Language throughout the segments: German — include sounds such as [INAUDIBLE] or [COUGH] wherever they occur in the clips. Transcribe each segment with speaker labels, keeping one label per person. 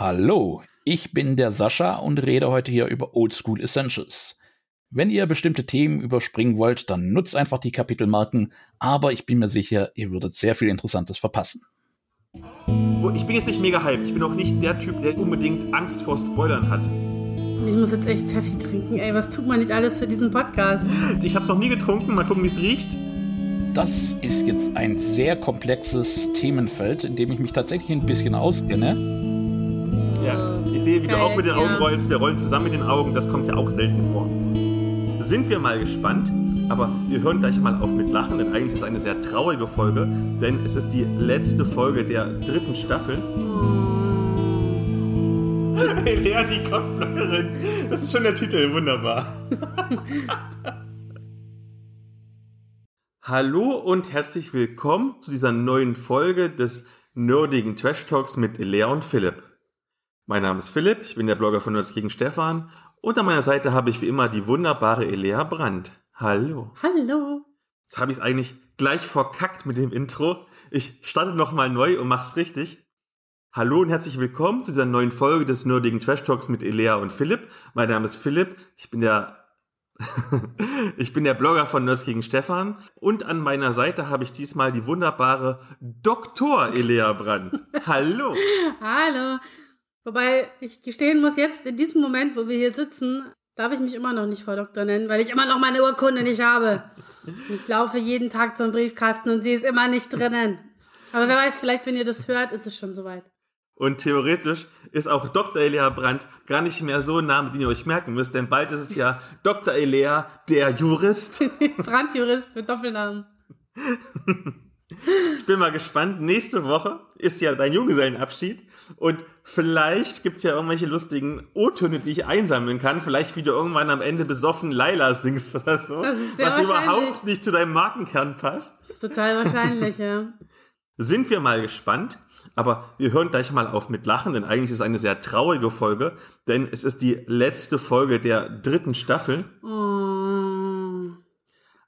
Speaker 1: Hallo, ich bin der Sascha und rede heute hier über Oldschool Essentials. Wenn ihr bestimmte Themen überspringen wollt, dann nutzt einfach die Kapitelmarken, aber ich bin mir sicher, ihr würdet sehr viel Interessantes verpassen.
Speaker 2: Ich bin jetzt nicht mega hyped. Ich bin auch nicht der Typ, der unbedingt Angst vor Spoilern hat.
Speaker 3: Ich muss jetzt echt Pfeffi trinken. Ey, was tut man nicht alles für diesen Podcast?
Speaker 2: Ich hab's noch nie getrunken. Mal gucken, wie es riecht.
Speaker 1: Das ist jetzt ein sehr komplexes Themenfeld, in dem ich mich tatsächlich ein bisschen auskenne.
Speaker 2: Ja, ich sehe, wie du auch mit den Augen rollst. Wir rollen zusammen mit den Augen. Das kommt ja auch selten vor. Sind wir mal gespannt. Aber wir hören gleich mal auf mit Lachen, denn eigentlich ist es eine sehr traurige Folge, denn es ist die letzte Folge der dritten Staffel. [LAUGHS] Hey, Lea, die Kopfblockerin. Das ist schon der Titel, wunderbar. [LAUGHS] Hallo und herzlich willkommen zu dieser neuen Folge des nerdigen Trash Talks mit Lea und Philipp. Mein Name ist Philipp, ich bin der Blogger von Nerds gegen Stefan und an meiner Seite habe ich wie immer die wunderbare Elea Brandt. Hallo.
Speaker 3: Hallo.
Speaker 2: Jetzt habe ich es eigentlich gleich verkackt mit dem Intro. Ich starte nochmal neu und mach's richtig. Hallo und herzlich willkommen zu dieser neuen Folge des nerdigen Trash Talks mit Elea und Philipp. Mein Name ist Philipp, ich bin der [LAUGHS] ich bin der Blogger von Nerds gegen Stefan und an meiner Seite habe ich diesmal die wunderbare Dr. Elea Brandt. Hallo. [LAUGHS]
Speaker 3: Hallo. Wobei ich gestehen muss, jetzt in diesem Moment, wo wir hier sitzen, darf ich mich immer noch nicht Frau Doktor nennen, weil ich immer noch meine Urkunde nicht habe. Ich laufe jeden Tag zum Briefkasten und sie ist immer nicht drinnen. Aber wer weiß, vielleicht, wenn ihr das hört, ist es schon soweit.
Speaker 2: Und theoretisch ist auch Dr. Elea Brandt gar nicht mehr so ein Name, den ihr euch merken müsst, denn bald ist es ja Dr. Elea, der Jurist. [LAUGHS]
Speaker 3: Brandjurist mit Doppelnamen. [LAUGHS]
Speaker 2: Ich bin mal gespannt. Nächste Woche ist ja dein Junggesellenabschied. Und vielleicht gibt's ja irgendwelche lustigen O-Töne, die ich einsammeln kann. Vielleicht wie du irgendwann am Ende besoffen Laila singst oder so.
Speaker 3: Das ist sehr
Speaker 2: was überhaupt nicht zu deinem Markenkern passt.
Speaker 3: Das ist total wahrscheinlich, ja.
Speaker 2: Sind wir mal gespannt. Aber wir hören gleich mal auf mit Lachen, denn eigentlich ist es eine sehr traurige Folge, denn es ist die letzte Folge der dritten Staffel.
Speaker 3: Oh.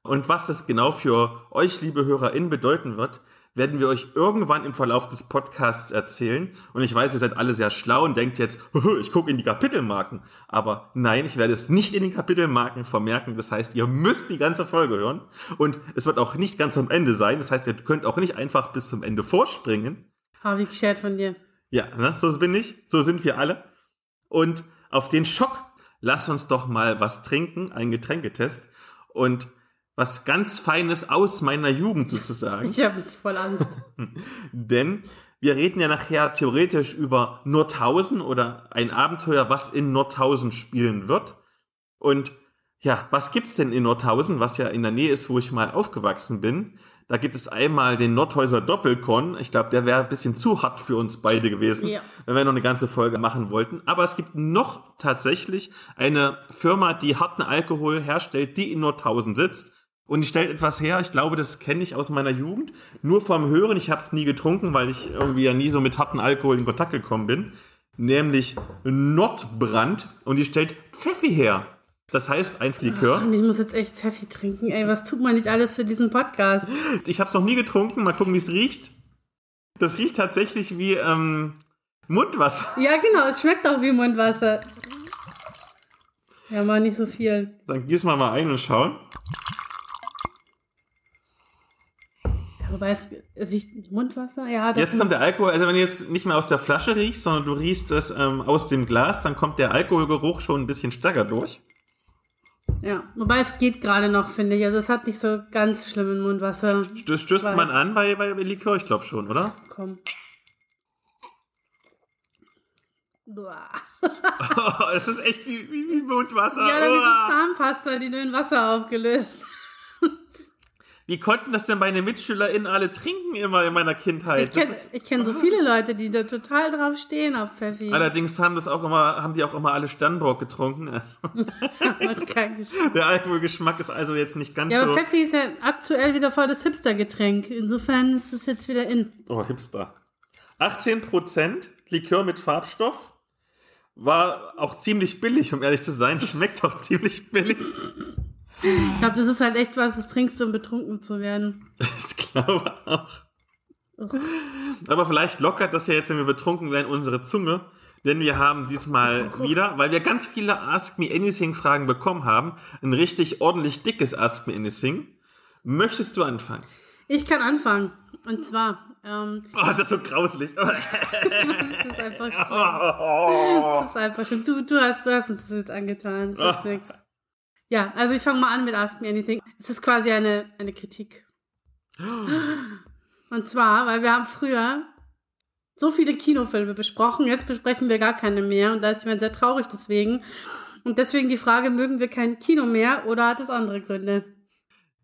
Speaker 2: Und was das genau für euch, liebe HörerInnen, bedeuten wird, werden wir euch irgendwann im Verlauf des Podcasts erzählen. Und ich weiß, ihr seid alle sehr schlau und denkt jetzt, [LAUGHS] ich gucke in die Kapitelmarken. Aber nein, ich werde es nicht in den Kapitelmarken vermerken. Das heißt, ihr müsst die ganze Folge hören. Und es wird auch nicht ganz am Ende sein. Das heißt, ihr könnt auch nicht einfach bis zum Ende vorspringen.
Speaker 3: Oh, wie geschert von dir.
Speaker 2: Ja, ne? so bin ich. So sind wir alle. Und auf den Schock, lass uns doch mal was trinken, ein Getränketest. Und was ganz Feines aus meiner Jugend sozusagen.
Speaker 3: Ich habe voll Angst. [LAUGHS]
Speaker 2: Denn wir reden ja nachher theoretisch über Nordhausen oder ein Abenteuer, was in Nordhausen spielen wird. Und ja, was gibt's denn in Nordhausen, was ja in der Nähe ist, wo ich mal aufgewachsen bin? Da gibt es einmal den Nordhäuser Doppelkon. Ich glaube, der wäre ein bisschen zu hart für uns beide gewesen,
Speaker 3: Ja.
Speaker 2: wenn wir noch eine ganze Folge machen wollten. Aber es gibt noch tatsächlich eine Firma, die harten Alkohol herstellt, die in Nordhausen sitzt. Und die stellt etwas her, ich glaube, das kenne ich aus meiner Jugend, nur vom Hören. Ich habe es nie getrunken, weil ich irgendwie ja nie so mit harten Alkohol in Kontakt gekommen bin. Nämlich Nordbrand. Und die stellt Pfeffi her. Das heißt ein Likör.
Speaker 3: Und ich muss jetzt echt Pfeffi trinken. Ey, was tut man nicht alles für diesen Podcast?
Speaker 2: Ich habe es noch nie getrunken. Mal gucken, wie es riecht. Das riecht tatsächlich wie ähm, Mundwasser.
Speaker 3: Ja, genau, es schmeckt auch wie Mundwasser. Ja, mal nicht so viel.
Speaker 2: Dann gießen wir mal ein und schauen.
Speaker 3: Wobei es, es riecht Mundwasser? Ja, das
Speaker 2: Jetzt kommt der Alkohol. Also wenn du jetzt nicht mehr aus der Flasche riechst, sondern du riechst es ähm, aus dem Glas, dann kommt der Alkoholgeruch schon ein bisschen stärker durch.
Speaker 3: Ja, wobei es geht gerade noch, finde ich. Also es hat nicht so ganz schlimmen Mundwasser.
Speaker 2: Stößt, stößt man an bei, bei Likör? Ich glaube schon, oder?
Speaker 3: Komm. Boah.
Speaker 2: Oh, [LAUGHS] es ist echt wie, wie, wie Mundwasser.
Speaker 3: Ja, da wie
Speaker 2: Uah.
Speaker 3: so Zahnpasta, die nur in Wasser aufgelöst. [LAUGHS]
Speaker 2: Wie konnten das denn meine MitschülerInnen alle trinken immer in meiner Kindheit?
Speaker 3: Ich kenne kenn so viele Leute, die da total drauf stehen auf Pfeffi.
Speaker 2: Allerdings haben das auch immer, haben die auch immer alle Sternburg getrunken. [LAUGHS] [LAUGHS] Der Alkoholgeschmack ist also jetzt nicht ganz
Speaker 3: Ja, aber
Speaker 2: so.
Speaker 3: Pfeffi ist ja aktuell wieder voll das Hipster-Getränk. Insofern ist es jetzt wieder in.
Speaker 2: Oh, Hipster. 18% Likör mit Farbstoff. War auch ziemlich billig, um ehrlich zu sein. Schmeckt auch ziemlich billig.
Speaker 3: Ich glaube, das ist halt echt was, das trinkst du, um betrunken zu werden. [LAUGHS]
Speaker 2: Ich glaube auch. Aber vielleicht lockert das ja jetzt, wenn wir betrunken werden, unsere Zunge. Denn wir haben diesmal [LAUGHS] wieder, weil wir ganz viele Ask Me Anything Fragen bekommen haben, ein richtig ordentlich dickes Ask Me Anything. Möchtest du anfangen?
Speaker 3: Ich kann anfangen. Und zwar. Ähm,
Speaker 2: oh, ist das so grauslich. [LAUGHS]
Speaker 3: das ist einfach schlimm. Das ist einfach schlimm. Du, du, hast, du hast uns das jetzt angetan. Das ist nichts. Ja, also ich fange mal an mit Ask Me Anything. Es ist quasi eine, eine Kritik. [GASPS] Und zwar, weil wir haben früher so viele Kinofilme besprochen, jetzt besprechen wir gar keine mehr und da ist jemand sehr traurig deswegen. Und deswegen die Frage, mögen wir kein Kino mehr oder hat es andere Gründe?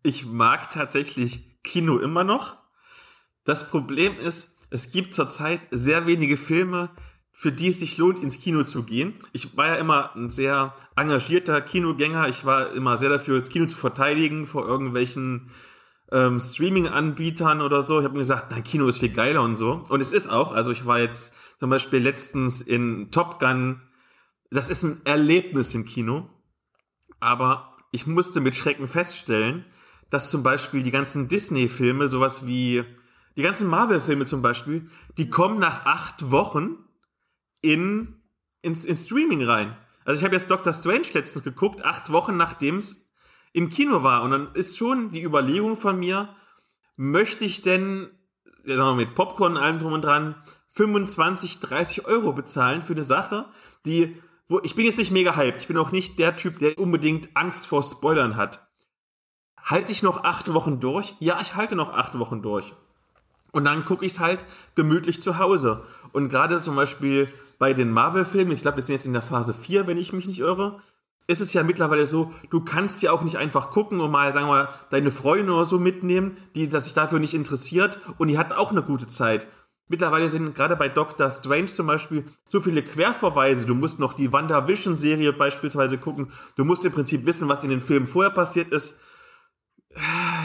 Speaker 2: Ich mag tatsächlich Kino immer noch. Das Problem ist, es gibt zurzeit sehr wenige Filme, für die es sich lohnt, ins Kino zu gehen. Ich war ja immer ein sehr engagierter Kinogänger. Ich war immer sehr dafür, das Kino zu verteidigen vor irgendwelchen ähm, Streaming-Anbietern oder so. Ich habe mir gesagt, dein Kino ist viel geiler und so. Und es ist auch. Also ich war jetzt zum Beispiel letztens in Top Gun. Das ist ein Erlebnis im Kino. Aber ich musste mit Schrecken feststellen, dass zum Beispiel die ganzen Disney-Filme, sowas wie die ganzen Marvel-Filme zum Beispiel, die kommen nach acht Wochen in, ins, ins Streaming rein. Also ich habe jetzt Doctor Strange letztens geguckt, acht Wochen nachdem es im Kino war. Und dann ist schon die Überlegung von mir, möchte ich denn, sagen wir mit Popcorn und allem drum und dran, 25, 30 Euro bezahlen für eine Sache, die, wo, ich bin jetzt nicht mega hyped. Ich bin auch nicht der Typ, der unbedingt Angst vor Spoilern hat. Halte ich noch acht Wochen durch? Ja, ich halte noch acht Wochen durch. Und dann gucke ich es halt gemütlich zu Hause. Und gerade zum Beispiel bei den Marvel-Filmen, ich glaube, wir sind jetzt in der Phase 4, wenn ich mich nicht irre, ist es ja mittlerweile so, du kannst ja auch nicht einfach gucken und mal, sagen wir mal, deine Freundin oder so mitnehmen, die das sich dafür nicht interessiert und die hat auch eine gute Zeit. Mittlerweile sind gerade bei Doctor Strange zum Beispiel so viele Querverweise. Du musst noch die WandaVision-Serie beispielsweise gucken. Du musst im Prinzip wissen, was in den Filmen vorher passiert ist.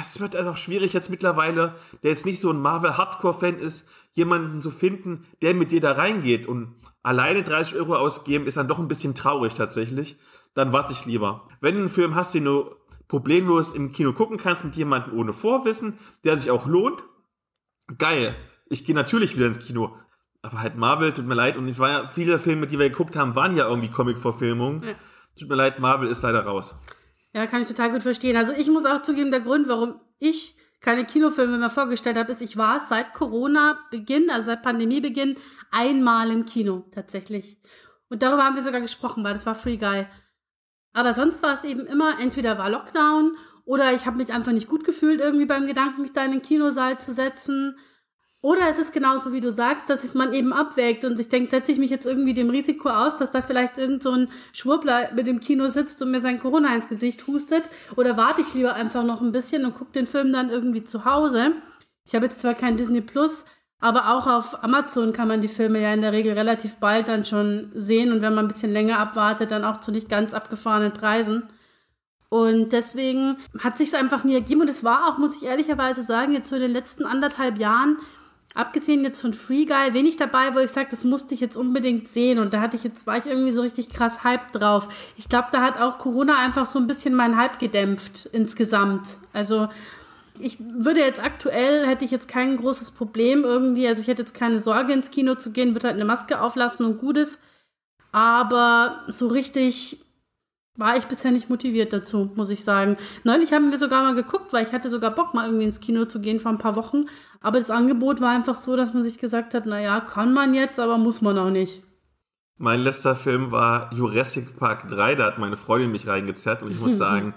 Speaker 2: Es wird also auch schwierig jetzt mittlerweile, der jetzt nicht so ein Marvel-Hardcore-Fan ist, jemanden zu finden, der mit dir da reingeht. Und alleine 30 Euro ausgeben ist dann doch ein bisschen traurig tatsächlich dann warte ich lieber. Wenn du einen Film hast, den du problemlos im Kino gucken kannst mit jemandem ohne Vorwissen, der sich auch lohnt, geil. Ich gehe natürlich wieder ins Kino. Aber halt Marvel, tut mir leid. Und ich war ja, viele Filme, die wir geguckt haben, waren ja irgendwie Comic-Verfilmungen. Ja. Tut mir leid, Marvel ist leider raus.
Speaker 3: Ja, kann ich total gut verstehen. Also ich muss auch zugeben, der Grund, warum ich keine Kinofilme mehr vorgestellt habe, ist, ich war seit Corona-Beginn, also seit Pandemiebeginn, einmal im Kino tatsächlich. Und darüber haben wir sogar gesprochen, weil das war Free Guy. Aber sonst war es eben immer, entweder war Lockdown oder ich habe mich einfach nicht gut gefühlt irgendwie beim Gedanken, mich da in den Kinosaal zu setzen. Oder es ist genauso, wie du sagst, dass es man eben abwägt und sich denkt, setze ich mich jetzt irgendwie dem Risiko aus, dass da vielleicht irgend so ein Schwurbler mit dem Kino sitzt und mir sein Corona ins Gesicht hustet? Oder warte ich lieber einfach noch ein bisschen und gucke den Film dann irgendwie zu Hause? Ich habe jetzt zwar kein Disney Plus, aber auch auf Amazon kann man die Filme ja in der Regel relativ bald dann schon sehen und wenn man ein bisschen länger abwartet, dann auch zu nicht ganz abgefahrenen Preisen. Und deswegen hat sich einfach nie ergeben und es war auch, muss ich ehrlicherweise sagen, jetzt so in den letzten anderthalb Jahren, abgesehen jetzt von Free Guy, wenig dabei, wo ich sage, das musste ich jetzt unbedingt sehen und da hatte ich jetzt, war ich irgendwie so richtig krass Hype drauf. Ich glaube, da hat auch Corona einfach so ein bisschen meinen Hype gedämpft insgesamt. Also ich würde jetzt aktuell, hätte ich jetzt kein großes Problem irgendwie, also ich hätte jetzt keine Sorge ins Kino zu gehen, würde halt eine Maske auflassen und Gutes. Aber so richtig war ich bisher nicht motiviert dazu, muss ich sagen. Neulich haben wir sogar mal geguckt, weil ich hatte sogar Bock, mal irgendwie ins Kino zu gehen vor ein paar Wochen. Aber das Angebot war einfach so, dass man sich gesagt hat, naja, kann man jetzt, aber muss man auch nicht.
Speaker 2: Mein letzter Film war Jurassic Park 3, da hat meine Freundin mich reingezerrt und ich muss [LAUGHS] sagen,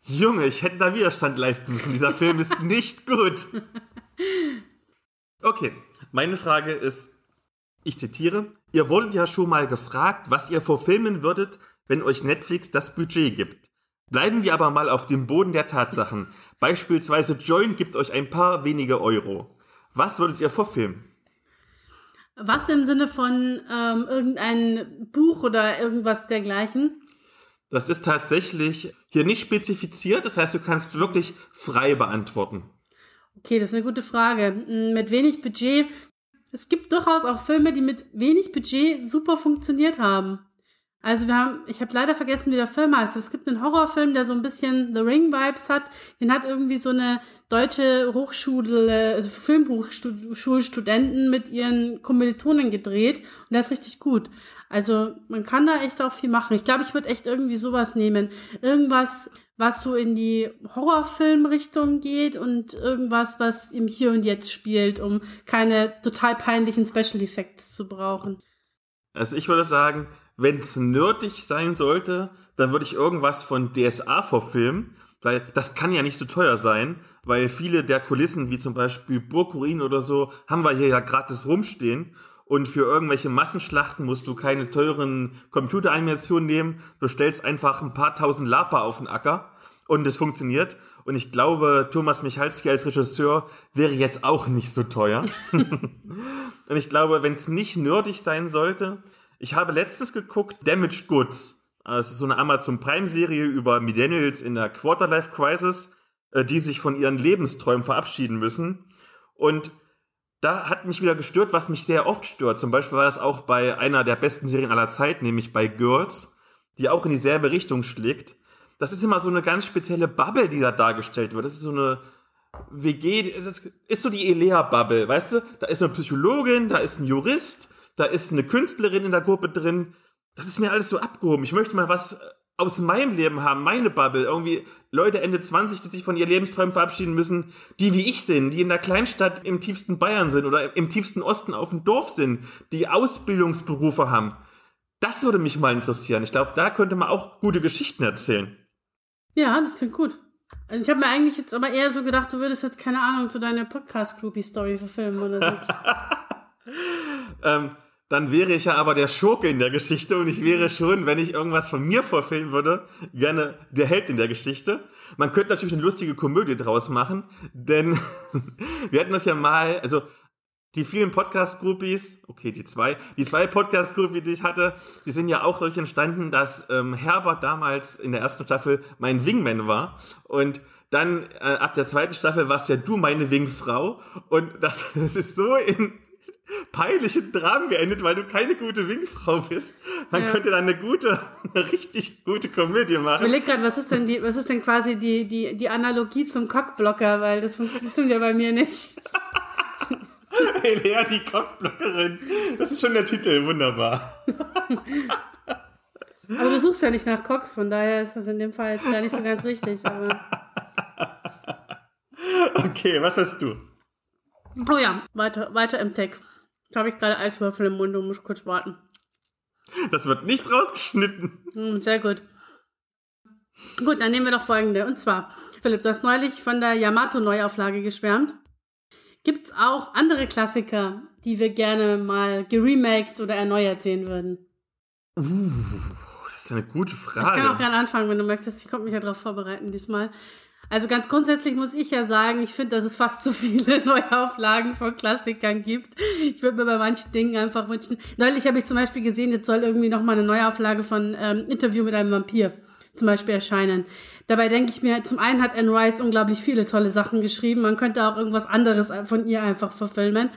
Speaker 2: Junge, ich hätte da Widerstand leisten müssen. Dieser Film ist [LAUGHS] nicht gut. Okay, meine Frage ist, ich zitiere, ihr wurdet ja schon mal gefragt, was ihr verfilmen würdet, wenn euch Netflix das Budget gibt. Bleiben wir aber mal auf dem Boden der Tatsachen. Beispielsweise Join gibt euch ein paar wenige Euro. Was würdet ihr verfilmen?
Speaker 3: Was im Sinne von ähm, irgendein Buch oder irgendwas dergleichen?
Speaker 2: Das ist tatsächlich hier nicht spezifiziert. Das heißt, du kannst wirklich frei beantworten.
Speaker 3: Okay, das ist eine gute Frage. Hm, mit wenig Budget. Es gibt durchaus auch Filme, die mit wenig Budget super funktioniert haben. Also wir haben, ich habe leider vergessen, wie der Film heißt. Es gibt einen Horrorfilm, der so ein bisschen The Ring-Vibes hat. Den hat irgendwie so eine deutsche Hochschule, also Filmhochschulstudenten mit ihren Kommilitonen gedreht. Und der ist richtig gut. Also man kann da echt auch viel machen. Ich glaube, ich würde echt irgendwie sowas nehmen. Irgendwas, was so in die Horrorfilmrichtung geht und irgendwas, was im Hier und Jetzt spielt, um keine total peinlichen Special Effects zu brauchen.
Speaker 2: Also ich würde sagen, wenn es nerdig sein sollte, dann würde ich irgendwas von DSA verfilmen, weil das kann ja nicht so teuer sein, weil viele der Kulissen, wie zum Beispiel Burgruin oder so, haben wir hier ja gratis rumstehen. Und für irgendwelche Massenschlachten musst du keine teuren Computeranimationen nehmen. Du stellst einfach ein paar tausend Lapa auf den Acker und es funktioniert. Und ich glaube, Thomas Michalski als Regisseur wäre jetzt auch nicht so teuer. [LAUGHS] und ich glaube, wenn es nicht nerdig sein sollte, ich habe letztens geguckt, Damaged Goods. Es ist so eine Amazon Prime-Serie über Millennials in der Quarterlife Crisis, äh, die sich von ihren Lebensträumen verabschieden müssen. Und da hat mich wieder gestört, was mich sehr oft stört. Zum Beispiel war das auch bei einer der besten Serien aller Zeit, nämlich bei Girls, die auch in dieselbe Richtung schlägt. Das ist immer so eine ganz spezielle Bubble, die da dargestellt wird. Das ist so eine WG, ist so die Elea-Bubble, weißt du? Da ist eine Psychologin, da ist ein Jurist, da ist eine Künstlerin in der Gruppe drin. Das ist mir alles so abgehoben. Ich möchte mal was äh, aus meinem Leben haben, meine Bubble. Irgendwie Leute Ende 20, die sich von ihren Lebensträumen verabschieden müssen, die wie ich sind, die in der Kleinstadt im tiefsten Bayern sind oder im tiefsten Osten auf dem Dorf sind, die Ausbildungsberufe haben. Das würde mich mal interessieren. Ich glaube, da könnte man auch gute Geschichten erzählen.
Speaker 3: Ja, das klingt gut. Also ich habe mir eigentlich jetzt aber eher so gedacht, du würdest jetzt keine Ahnung zu deiner Podcast-Groupie-Story verfilmen oder so. [LAUGHS]
Speaker 2: ähm, dann wäre ich ja aber der Schurke in der Geschichte und ich wäre schon, wenn ich irgendwas von mir vorfilmen würde, gerne der Held in der Geschichte. Man könnte natürlich eine lustige Komödie draus machen, denn [LAUGHS] wir hatten das ja mal, also die vielen Podcast-Groupies, okay, die zwei, die zwei Podcast-Groupies, die ich hatte, die sind ja auch dadurch entstanden, dass ähm, Herbert damals in der ersten Staffel mein Wingman war und dann äh, ab der zweiten Staffel warst ja du meine Wingfrau und das, [LAUGHS] das ist so in peinlichen Dramen geendet, weil du keine gute Wingfrau bist. Man ja. könnte dann eine gute, eine richtig gute Komödie machen.
Speaker 3: Ich überlege gerade, was ist denn die, was ist denn quasi die, die, die Analogie zum Cockblocker, weil das funktioniert ja bei mir nicht. [LAUGHS]
Speaker 2: Elea, die Cockblockerin. Das ist schon der Titel, wunderbar. [LAUGHS]
Speaker 3: Aber du suchst ja nicht nach Cox, von daher ist das in dem Fall jetzt gar nicht so ganz richtig. Aber [LAUGHS]
Speaker 2: okay, was hast du?
Speaker 3: Oh ja, weiter, weiter im Text. Da habe ich gerade Eiswürfel im Mund und muss kurz warten.
Speaker 2: Das wird nicht rausgeschnitten.
Speaker 3: Hm, sehr gut. Gut, dann nehmen wir doch folgende. Und zwar, Philipp, du hast neulich von der Yamato-Neuauflage geschwärmt. Gibt es auch andere Klassiker, die wir gerne mal geremaked oder erneuert sehen würden?
Speaker 2: Uh, das ist eine gute Frage. Ich
Speaker 3: kann auch gerne anfangen, wenn du möchtest. Ich konnte mich ja darauf vorbereiten diesmal. Also ganz grundsätzlich muss ich ja sagen, ich finde, dass es fast zu viele [LAUGHS] Neuauflagen von Klassikern gibt. Ich würde mir bei manchen Dingen einfach wünschen. Neulich habe ich zum Beispiel gesehen, jetzt soll irgendwie noch mal eine Neuauflage von ähm, Interview mit einem Vampir zum Beispiel erscheinen. Dabei denke ich mir, zum einen hat Anne Rice unglaublich viele tolle Sachen geschrieben. Man könnte auch irgendwas anderes von ihr einfach verfilmen.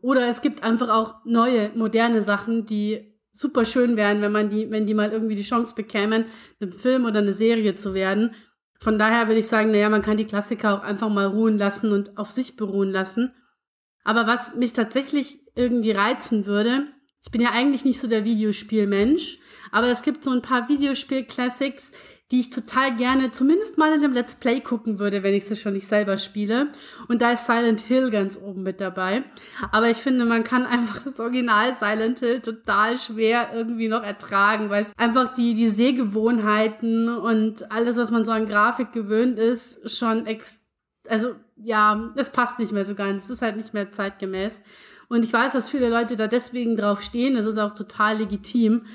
Speaker 3: Oder es gibt einfach auch neue, moderne Sachen, die super schön wären, wenn man die, wenn die mal irgendwie die Chance bekämen, ein Film oder eine Serie zu werden. Von daher würde ich sagen, naja, man kann die Klassiker auch einfach mal ruhen lassen und auf sich beruhen lassen. Aber was mich tatsächlich irgendwie reizen würde, ich bin ja eigentlich nicht so der Videospielmensch, aber es gibt so ein paar Videospiel-Classics, die ich total gerne zumindest mal in einem Let's Play gucken würde, wenn ich sie schon nicht selber spiele. Und da ist Silent Hill ganz oben mit dabei. Aber ich finde, man kann einfach das Original Silent Hill total schwer irgendwie noch ertragen, weil es einfach die, die Sehgewohnheiten und alles, was man so an Grafik gewöhnt ist, schon ex also ja, es passt nicht mehr so ganz. Es ist halt nicht mehr zeitgemäß. Und ich weiß, dass viele Leute da deswegen drauf stehen. Das ist auch total legitim.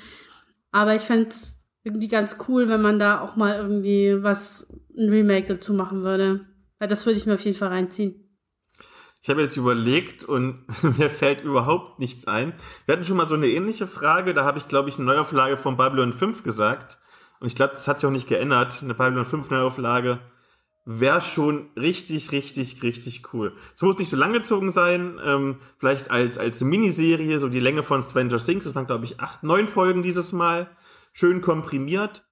Speaker 3: Aber ich fände es irgendwie ganz cool, wenn man da auch mal irgendwie was, ein Remake dazu machen würde. Weil das würde ich mir auf jeden Fall reinziehen.
Speaker 2: Ich habe jetzt überlegt und [LAUGHS] mir fällt überhaupt nichts ein. Wir hatten schon mal so eine ähnliche Frage, da habe ich, glaube ich, eine Neuauflage von Babylon 5 gesagt. Und ich glaube, das hat sich auch nicht geändert. Eine Babylon 5 Neuauflage wäre schon richtig, richtig, richtig cool. Es muss nicht so lang gezogen sein, ähm, vielleicht als, als Miniserie, so die Länge von Stranger Things, das waren, glaube ich, acht, neun Folgen dieses Mal, schön komprimiert.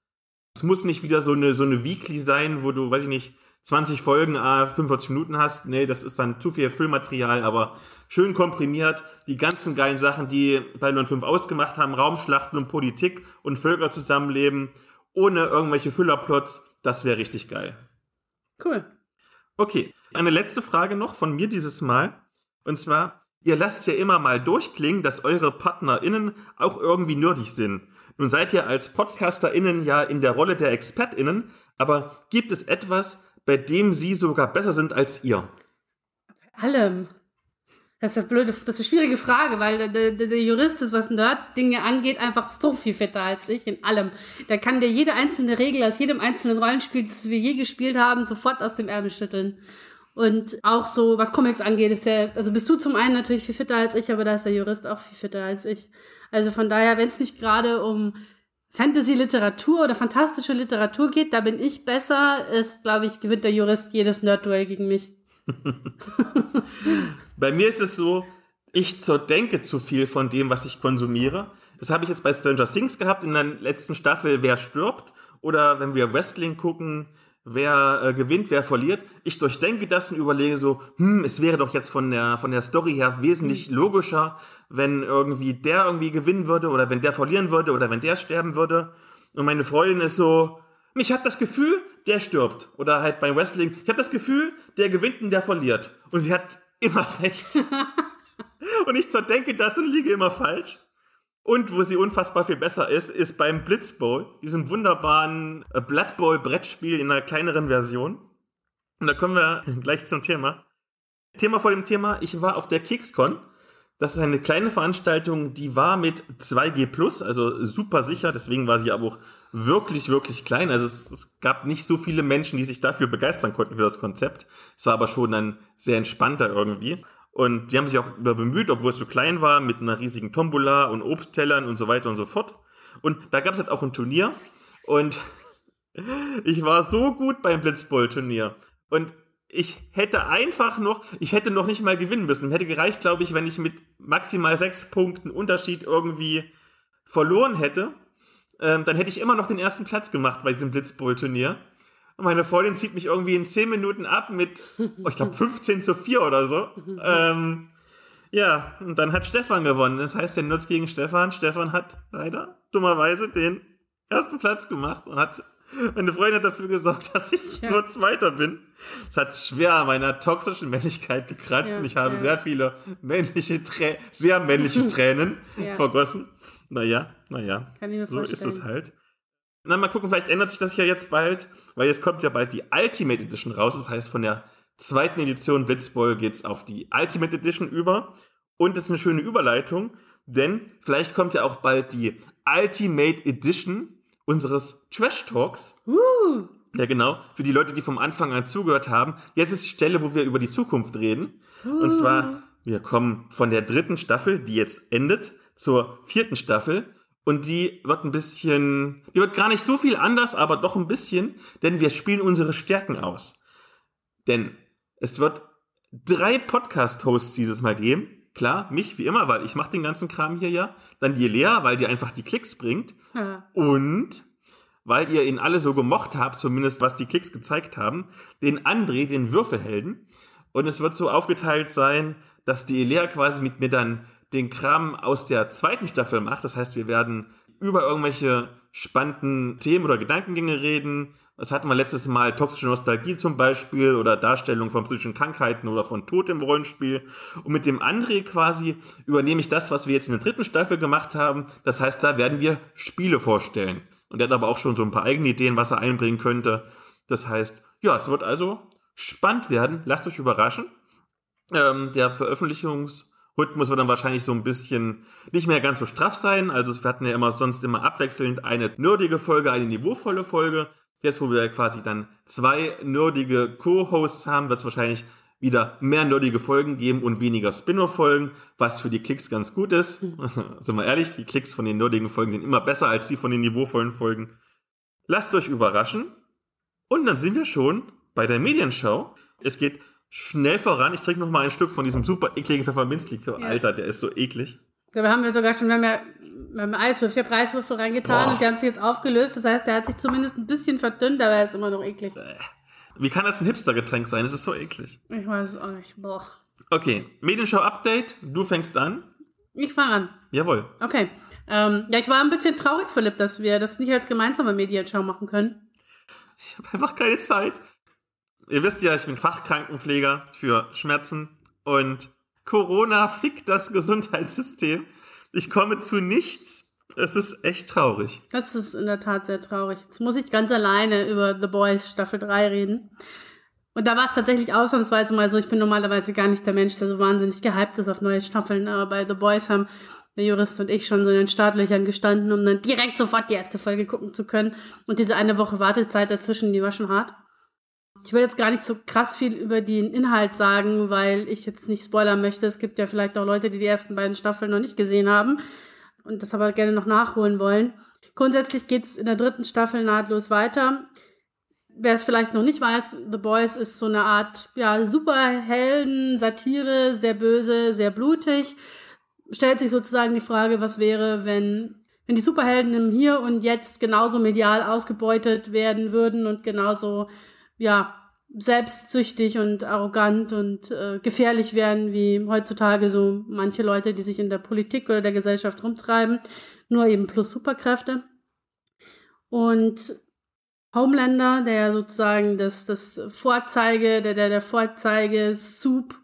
Speaker 2: Es muss nicht wieder so eine, so eine Weekly sein, wo du, weiß ich nicht, 20 Folgen, ah, 45 Minuten hast. Nee, das ist dann zu viel Füllmaterial, aber schön komprimiert. Die ganzen geilen Sachen, die bei 05 ausgemacht haben, Raumschlachten und Politik und Völker zusammenleben, ohne irgendwelche Füllerplots, das wäre richtig geil.
Speaker 3: Cool.
Speaker 2: Okay, eine letzte Frage noch von mir dieses Mal. Und zwar, ihr lasst ja immer mal durchklingen, dass eure PartnerInnen auch irgendwie nerdig sind. Nun seid ihr als PodcasterInnen ja in der Rolle der ExpertInnen, aber gibt es etwas, bei dem sie sogar besser sind als ihr?
Speaker 3: Bei allem. Das ist eine blöde, das ist eine schwierige Frage, weil der, der, der Jurist ist, was Nerd-Dinge angeht, einfach so viel fitter als ich in allem. Der kann dir jede einzelne Regel aus jedem einzelnen Rollenspiel, das wir je gespielt haben, sofort aus dem Ärmel schütteln. Und auch so, was Comics angeht, ist der, also bist du zum einen natürlich viel fitter als ich, aber da ist der Jurist auch viel fitter als ich. Also von daher, wenn es nicht gerade um Fantasy-Literatur oder fantastische Literatur geht, da bin ich besser, ist, glaube ich, gewinnt der Jurist jedes Nerd-Duell gegen mich. [LAUGHS]
Speaker 2: bei mir ist es so, ich zerdenke zu viel von dem, was ich konsumiere. Das habe ich jetzt bei Stranger Things gehabt in der letzten Staffel, wer stirbt. Oder wenn wir Wrestling gucken, wer äh, gewinnt, wer verliert. Ich durchdenke das und überlege so, hm, es wäre doch jetzt von der, von der Story her wesentlich logischer, wenn irgendwie der irgendwie gewinnen würde oder wenn der verlieren würde oder wenn der sterben würde. Und meine Freundin ist so, ich habe das Gefühl, der stirbt. Oder halt beim Wrestling, ich habe das Gefühl, der gewinnt und der verliert. Und sie hat immer [LAUGHS] recht. [LAUGHS] und ich zerdenke das und liege immer falsch. Und wo sie unfassbar viel besser ist, ist beim Blitzbowl, diesem wunderbaren äh, Blood Bowl Brettspiel in einer kleineren Version. Und da kommen wir [LAUGHS] gleich zum Thema. Thema vor dem Thema, ich war auf der KicksCon. Das ist eine kleine Veranstaltung, die war mit 2G+, also super sicher, deswegen war sie aber auch wirklich, wirklich klein. Also es, es, gab nicht so viele Menschen, die sich dafür begeistern konnten für das Konzept. Es war aber schon dann sehr entspannter irgendwie. Und die haben sich auch bemüht, obwohl es so klein war, mit einer riesigen Tombola und Obsttellern und so weiter und so fort. Und da gab es halt auch ein Turnier. Und [LAUGHS] ich war so gut beim Blitzball-Turnier. Und ich hätte einfach noch, ich hätte noch nicht mal gewinnen müssen. Hätte gereicht, glaube ich, wenn ich mit maximal sechs Punkten Unterschied irgendwie verloren hätte. Ähm, dann hätte ich immer noch den ersten Platz gemacht bei diesem Blitzball-Turnier. Und meine Freundin zieht mich irgendwie in 10 Minuten ab mit, oh, ich glaube, 15 zu 4 oder so. Ähm, ja, und dann hat Stefan gewonnen. Das heißt, der Nutz gegen Stefan. Stefan hat leider dummerweise den ersten Platz gemacht und hat meine Freundin hat dafür gesorgt, dass ich ja. nur Zweiter bin. Es hat schwer an meiner toxischen Männlichkeit gekratzt ja, und ich habe ja. sehr viele männliche, Trä sehr männliche [LAUGHS] Tränen vergossen. Naja, naja, so vorstellen. ist es halt. Na, mal gucken, vielleicht ändert sich das ja jetzt bald, weil jetzt kommt ja bald die Ultimate Edition raus. Das heißt, von der zweiten Edition Blitzball geht's auf die Ultimate Edition über. Und das ist eine schöne Überleitung, denn vielleicht kommt ja auch bald die Ultimate Edition unseres Trash Talks. Uh. Ja, genau. Für die Leute, die vom Anfang an zugehört haben. Jetzt ist die Stelle, wo wir über die Zukunft reden. Uh. Und zwar, wir kommen von der dritten Staffel, die jetzt endet, zur vierten Staffel. Und die wird ein bisschen, die wird gar nicht so viel anders, aber doch ein bisschen, denn wir spielen unsere Stärken aus. Denn es wird drei Podcast-Hosts dieses Mal geben. Klar, mich wie immer, weil ich mache den ganzen Kram hier ja. Dann die Lea, weil die einfach die Klicks bringt. Ja. Und weil ihr ihn alle so gemocht habt, zumindest was die Klicks gezeigt haben, den André, den Würfelhelden. Und es wird so aufgeteilt sein, dass die Lea quasi mit mir dann den Kram aus der zweiten Staffel macht. Das heißt, wir werden über irgendwelche spannenden Themen oder Gedankengänge reden. Das hatten wir letztes Mal toxische Nostalgie zum Beispiel oder Darstellung von psychischen Krankheiten oder von Tod im Rollenspiel. Und mit dem André quasi übernehme ich das, was wir jetzt in der dritten Staffel gemacht haben. Das heißt, da werden wir Spiele vorstellen. Und er hat aber auch schon so ein paar eigene Ideen, was er einbringen könnte. Das heißt, ja, es wird also spannend werden. Lasst euch überraschen. Ähm, der Veröffentlichungs- Rhythmus wird dann wahrscheinlich so ein bisschen nicht mehr ganz so straff sein. Also wir hatten ja immer sonst immer abwechselnd eine nerdige Folge, eine niveauvolle Folge. Jetzt, wo wir quasi dann zwei nerdige Co-Hosts haben, wird es wahrscheinlich wieder mehr nerdige Folgen geben und weniger Spin-off-Folgen, was für die Klicks ganz gut ist. [LAUGHS] Sind wir ehrlich, die Klicks von den nerdigen Folgen sind immer besser als die von den niveauvollen Folgen. Lasst euch überraschen. Und dann sind wir schon bei der Medienshow. Es geht schnell voran. Ich trinke noch mal einen Schluck von diesem super ekligen Pfefferminzlikör. Ja. Alter, der ist so eklig.
Speaker 3: Da haben wir sogar schon, wir haben ja beim Eiswürfel, der Preiswürfel reingetan Boah. und die haben sich jetzt aufgelöst. Das heißt, der hat sich zumindest ein bisschen verdünnt, aber er ist immer noch eklig.
Speaker 2: Wie kann das ein Hipster-Getränk sein? Es ist so eklig.
Speaker 3: Ich weiß es auch nicht. Boah.
Speaker 2: Okay, Medienshow-Update. Du fängst an.
Speaker 3: Ich fange an.
Speaker 2: Jawohl.
Speaker 3: Okay. Ähm, ja, ich war ein bisschen traurig, Philipp, dass wir das nicht als gemeinsame Medienschau machen können.
Speaker 2: Ich habe einfach keine Zeit. Ihr wisst ja, ich bin Fachkrankenpfleger für Schmerzen und Corona fickt das Gesundheitssystem. Ich komme zu nichts. Es ist echt traurig.
Speaker 3: Das ist in der Tat sehr traurig. Jetzt muss ich ganz alleine über The Boys Staffel 3 reden. Und da war es tatsächlich ausnahmsweise mal so, ich bin normalerweise gar nicht der Mensch, der so wahnsinnig gehypt ist auf neue Staffeln, aber bei The Boys haben der Jurist und ich schon so in den Startlöchern gestanden, um dann direkt sofort die erste Folge gucken zu können. Und diese eine Woche Wartezeit dazwischen, die war schon hart. Ich will jetzt gar nicht so krass viel über den Inhalt sagen, weil ich jetzt nicht spoilern möchte. Es gibt ja vielleicht auch Leute, die die ersten beiden Staffeln noch nicht gesehen haben und das aber gerne noch nachholen wollen. Grundsätzlich geht es in der dritten Staffel nahtlos weiter. Wer es vielleicht noch nicht weiß, The Boys ist so eine Art ja, Superhelden, Satire, sehr böse, sehr blutig. Stellt sich sozusagen die Frage, was wäre, wenn, wenn die Superhelden im Hier und Jetzt genauso medial ausgebeutet werden würden und genauso, ja, selbstsüchtig und arrogant und äh, gefährlich werden wie heutzutage so manche Leute, die sich in der Politik oder der Gesellschaft rumtreiben, nur eben plus Superkräfte. Und Homelander, der ja sozusagen das, das Vorzeige, der, der, der Vorzeige-Soup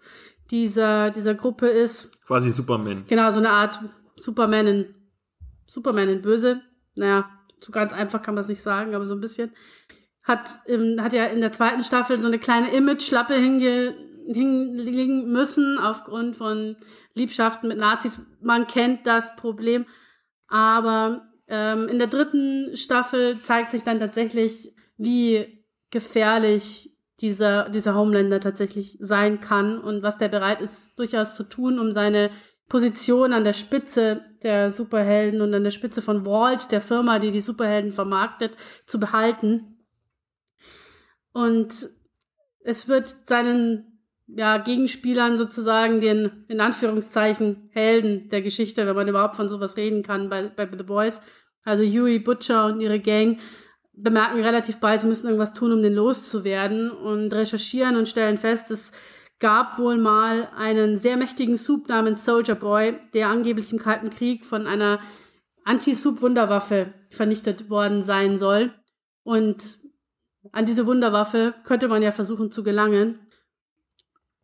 Speaker 3: dieser, dieser Gruppe ist.
Speaker 2: Quasi Superman.
Speaker 3: Genau, so eine Art Superman in, Superman in Böse. Naja, so ganz einfach kann man es nicht sagen, aber so ein bisschen. Hat, im, hat ja in der zweiten Staffel so eine kleine Image-Schlappe hinge, hinlegen müssen aufgrund von Liebschaften mit Nazis. Man kennt das Problem. Aber ähm, in der dritten Staffel zeigt sich dann tatsächlich, wie gefährlich dieser, dieser Homelander tatsächlich sein kann und was der bereit ist, durchaus zu tun, um seine Position an der Spitze der Superhelden und an der Spitze von Walt, der Firma, die die Superhelden vermarktet, zu behalten. Und es wird seinen ja, Gegenspielern sozusagen den, in Anführungszeichen, Helden der Geschichte, wenn man überhaupt von sowas reden kann bei, bei The Boys. Also Huey Butcher und ihre Gang bemerken relativ bald, sie müssen irgendwas tun, um den loszuwerden und recherchieren und stellen fest, es gab wohl mal einen sehr mächtigen Soup namens Soldier Boy, der angeblich im Kalten Krieg von einer Anti-Soup-Wunderwaffe vernichtet worden sein soll. Und an diese Wunderwaffe könnte man ja versuchen zu gelangen.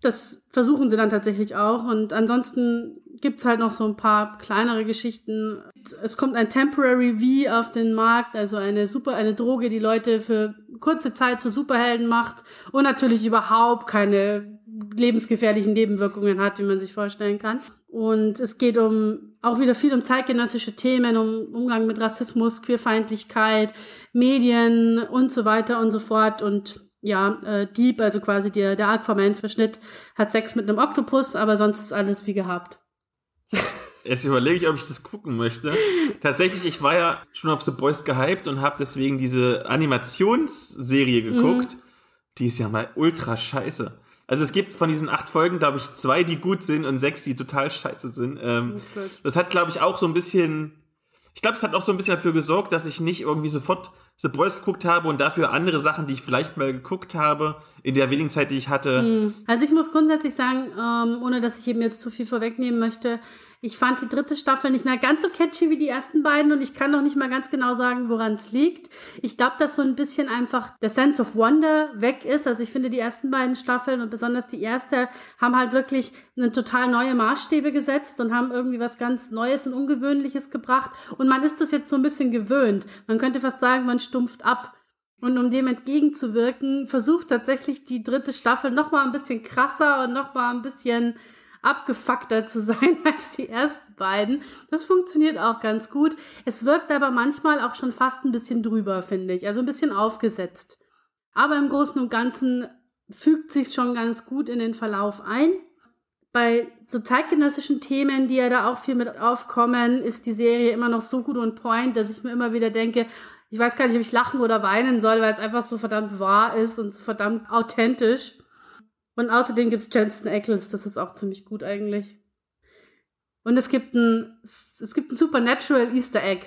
Speaker 3: Das versuchen sie dann tatsächlich auch. Und ansonsten gibt's halt noch so ein paar kleinere Geschichten. Es kommt ein Temporary V auf den Markt, also eine super, eine Droge, die Leute für kurze Zeit zu Superhelden macht und natürlich überhaupt keine lebensgefährlichen Nebenwirkungen hat, wie man sich vorstellen kann. Und es geht um auch wieder viel um zeitgenössische Themen, um Umgang mit Rassismus, Queerfeindlichkeit, Medien und so weiter und so fort. Und ja, äh, Dieb, also quasi der, der Aquaman-Verschnitt, hat Sex mit einem Oktopus, aber sonst ist alles wie gehabt. [LAUGHS]
Speaker 2: Jetzt überlege ich, ob ich das gucken möchte. Tatsächlich, ich war ja schon auf The Boys gehypt und habe deswegen diese Animationsserie geguckt. Mhm. Die ist ja mal ultra scheiße. Also es gibt von diesen acht Folgen, glaube ich, zwei, die gut sind und sechs, die total scheiße sind. Ähm, das hat, glaube ich, auch so ein bisschen. Ich glaube, es hat auch so ein bisschen dafür gesorgt, dass ich nicht irgendwie sofort The Boys geguckt habe und dafür andere Sachen, die ich vielleicht mal geguckt habe, in der wenigen Zeit, die ich hatte. Hm.
Speaker 3: Also ich muss grundsätzlich sagen, ähm, ohne dass ich eben jetzt zu viel vorwegnehmen möchte, ich fand die dritte Staffel nicht mehr ganz so catchy wie die ersten beiden und ich kann noch nicht mal ganz genau sagen, woran es liegt. Ich glaube, dass so ein bisschen einfach der Sense of Wonder weg ist. Also ich finde, die ersten beiden Staffeln und besonders die erste haben halt wirklich eine total neue Maßstäbe gesetzt und haben irgendwie was ganz Neues und Ungewöhnliches gebracht. Und man ist das jetzt so ein bisschen gewöhnt. Man könnte fast sagen, man stumpft ab. Und um dem entgegenzuwirken, versucht tatsächlich die dritte Staffel noch mal ein bisschen krasser und noch mal ein bisschen abgefuckter zu sein [LAUGHS] als die ersten beiden. Das funktioniert auch ganz gut. Es wirkt aber manchmal auch schon fast ein bisschen drüber, finde ich. Also ein bisschen aufgesetzt. Aber im Großen und Ganzen fügt sich schon ganz gut in den Verlauf ein. Bei so zeitgenössischen Themen, die ja da auch viel mit aufkommen, ist die Serie immer noch so gut und point, dass ich mir immer wieder denke, Ich weiß gar nicht, ob ich lachen oder weinen soll, weil es einfach so verdammt wahr ist und so verdammt authentisch. Und außerdem gibt es Jensen Ackles, das ist auch ziemlich gut eigentlich. Und es gibt ein, es gibt ein Supernatural Easter Egg,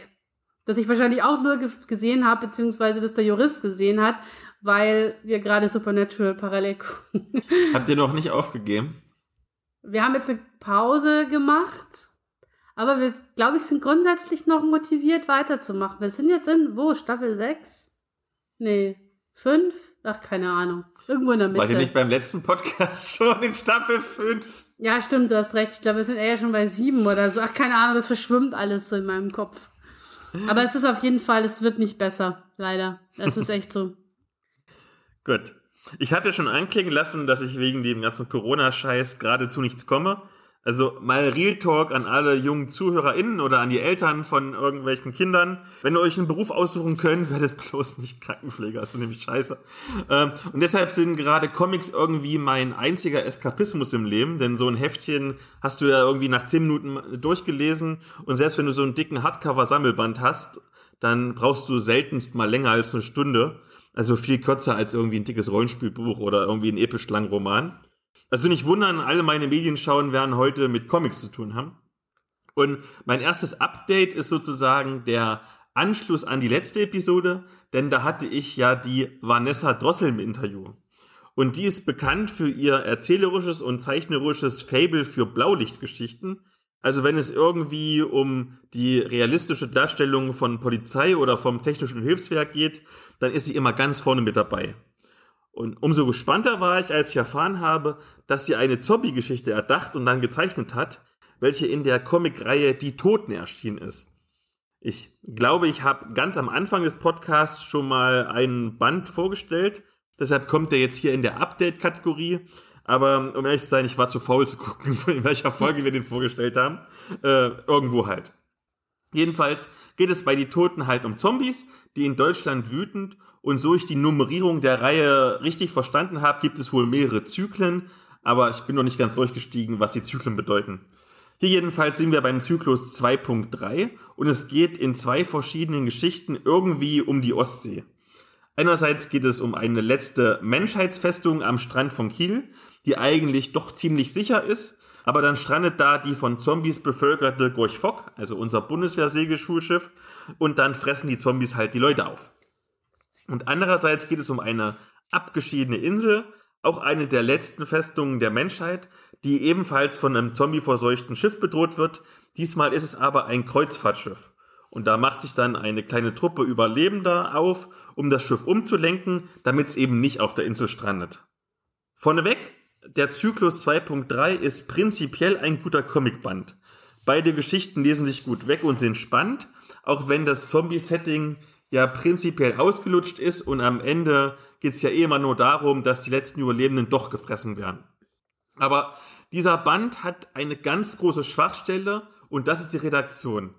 Speaker 3: das ich wahrscheinlich auch nur gesehen habe, beziehungsweise das der Jurist gesehen hat, weil wir gerade Supernatural parallel gucken.
Speaker 2: Habt ihr noch nicht aufgegeben?
Speaker 3: Wir haben jetzt eine Pause gemacht, aber wir, glaube ich, sind grundsätzlich noch motiviert weiterzumachen. Wir sind jetzt in, wo, Staffel 6? Nee, 5? Ach, keine Ahnung. Irgendwo in der Mitte.
Speaker 2: War ihr nicht beim letzten Podcast [LAUGHS] schon in Staffel 5?
Speaker 3: Ja, stimmt, du hast recht. Ich glaube, wir sind eher schon bei 7 oder so. Ach, keine Ahnung, das verschwimmt alles so in meinem Kopf. Aber es ist auf jeden Fall, es wird nicht besser, leider. Es ist echt so.
Speaker 2: Gut. Ich habe ja schon anklingen lassen, dass ich wegen dem ganzen Corona-Scheiß geradezu nichts komme. Also mal Real Talk an alle jungen ZuhörerInnen oder an die Eltern von irgendwelchen Kindern. Wenn ihr euch einen Beruf aussuchen könnt, [LAUGHS] werdet bloß nicht Krankenpfleger. Das ist nämlich scheiße. Ähm, und deshalb sind gerade Comics irgendwie mein einziger Eskapismus im Leben. Denn so ein Heftchen hast du ja irgendwie nach zehn Minuten durchgelesen. Und selbst wenn du so einen dicken Hardcover-Sammelband hast, dann brauchst du seltenst mal länger als eine Stunde. Also viel kürzer als irgendwie ein dickes Rollenspielbuch oder irgendwie ein episch langen Roman. Also nicht wundern, alle meine Medienschauen werden heute mit Comics zu tun haben. Und mein erstes Update ist sozusagen der Anschluss an die letzte Episode, denn da hatte ich ja die Vanessa Drossel im Interview. Und die ist bekannt für ihr erzählerisches und zeichnerisches Fable für Blaulichtgeschichten. Also wenn es irgendwie um die realistische Darstellung von Polizei oder vom technischen Hilfswerk geht, dann ist sie immer ganz vorne mit dabei. Und umso gespannter war ich, als ich erfahren habe, dass sie eine Zombie-Geschichte erdacht und dann gezeichnet hat, welche in der Comicreihe Die Toten erschienen ist. Ich glaube, ich habe ganz am Anfang des Podcasts schon mal einen Band vorgestellt, deshalb kommt er jetzt hier in der Update-Kategorie. Aber um ehrlich zu sein, ich war zu faul zu [LAUGHS] gucken, in welcher Folge wir den vorgestellt haben. Äh, irgendwo halt. Jedenfalls geht es bei Die Toten halt um Zombies, die in Deutschland wütend und so ich die Nummerierung der Reihe richtig verstanden habe, gibt es wohl mehrere Zyklen, aber ich bin noch nicht ganz durchgestiegen, was die Zyklen bedeuten. Hier jedenfalls sind wir beim Zyklus 2.3 und es geht in zwei verschiedenen Geschichten irgendwie um die Ostsee. Einerseits geht es um eine letzte Menschheitsfestung am Strand von Kiel, die eigentlich doch ziemlich sicher ist, aber dann strandet da die von Zombies bevölkerte Gorch Fock, also unser Bundeswehr-Segelschulschiff, und dann fressen die Zombies halt die Leute auf. Und andererseits geht es um eine abgeschiedene Insel, auch eine der letzten Festungen der Menschheit, die ebenfalls von einem zombieverseuchten Schiff bedroht wird. Diesmal ist es aber ein Kreuzfahrtschiff. Und da macht sich dann eine kleine Truppe Überlebender auf, um das Schiff umzulenken, damit es eben nicht auf der Insel strandet. Vorneweg, der Zyklus 2.3 ist prinzipiell ein guter Comicband. Beide Geschichten lesen sich gut weg und sind spannend, auch wenn das Zombie-Setting ja prinzipiell ausgelutscht ist und am Ende geht es ja eh immer nur darum, dass die letzten Überlebenden doch gefressen werden. Aber dieser Band hat eine ganz große Schwachstelle und das ist die Redaktion.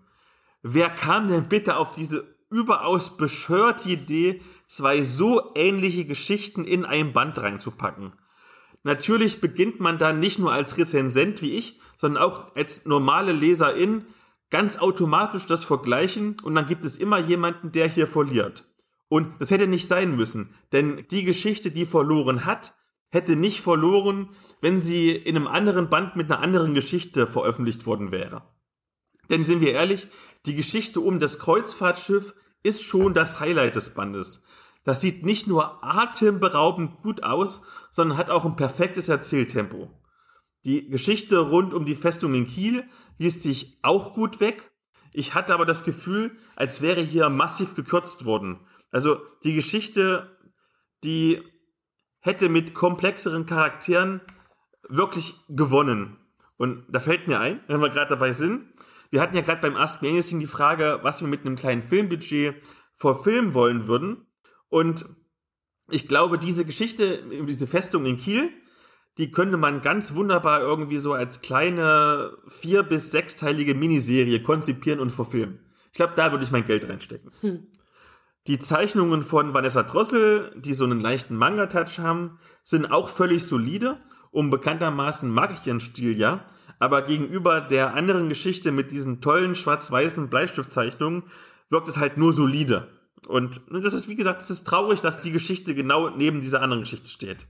Speaker 2: Wer kam denn bitte auf diese überaus bescheuerte Idee, zwei so ähnliche Geschichten in ein Band reinzupacken? Natürlich beginnt man dann nicht nur als Rezensent wie ich, sondern auch als normale Leserin ganz automatisch das vergleichen und dann gibt es immer jemanden, der hier verliert. Und das hätte nicht sein müssen, denn die Geschichte, die verloren hat, hätte nicht verloren, wenn sie in einem anderen Band mit einer anderen Geschichte veröffentlicht worden wäre. Denn sind wir ehrlich, die Geschichte um das Kreuzfahrtschiff ist schon das Highlight des Bandes. Das sieht nicht nur atemberaubend gut aus, sondern hat auch ein perfektes Erzähltempo. Die Geschichte rund um die Festung in Kiel liest sich auch gut weg. Ich hatte aber das Gefühl, als wäre hier massiv gekürzt worden. Also die Geschichte, die hätte mit komplexeren Charakteren wirklich gewonnen. Und da fällt mir ein, wenn wir gerade dabei sind, wir hatten ja gerade beim Ask Me Anything die Frage, was wir mit einem kleinen Filmbudget verfilmen wollen würden. Und ich glaube, diese Geschichte, diese Festung in Kiel, die könnte man ganz wunderbar irgendwie so als kleine vier- bis sechsteilige Miniserie konzipieren und verfilmen. Ich glaube, da würde ich mein Geld reinstecken. Hm. Die Zeichnungen von Vanessa Drossel, die so einen leichten Manga-Touch haben, sind auch völlig solide. Und bekanntermaßen mag ich ihren Stil ja. Aber gegenüber der anderen Geschichte mit diesen tollen schwarz-weißen Bleistiftzeichnungen wirkt es halt nur solide. Und das ist, wie gesagt, es ist traurig, dass die Geschichte genau neben dieser anderen Geschichte steht.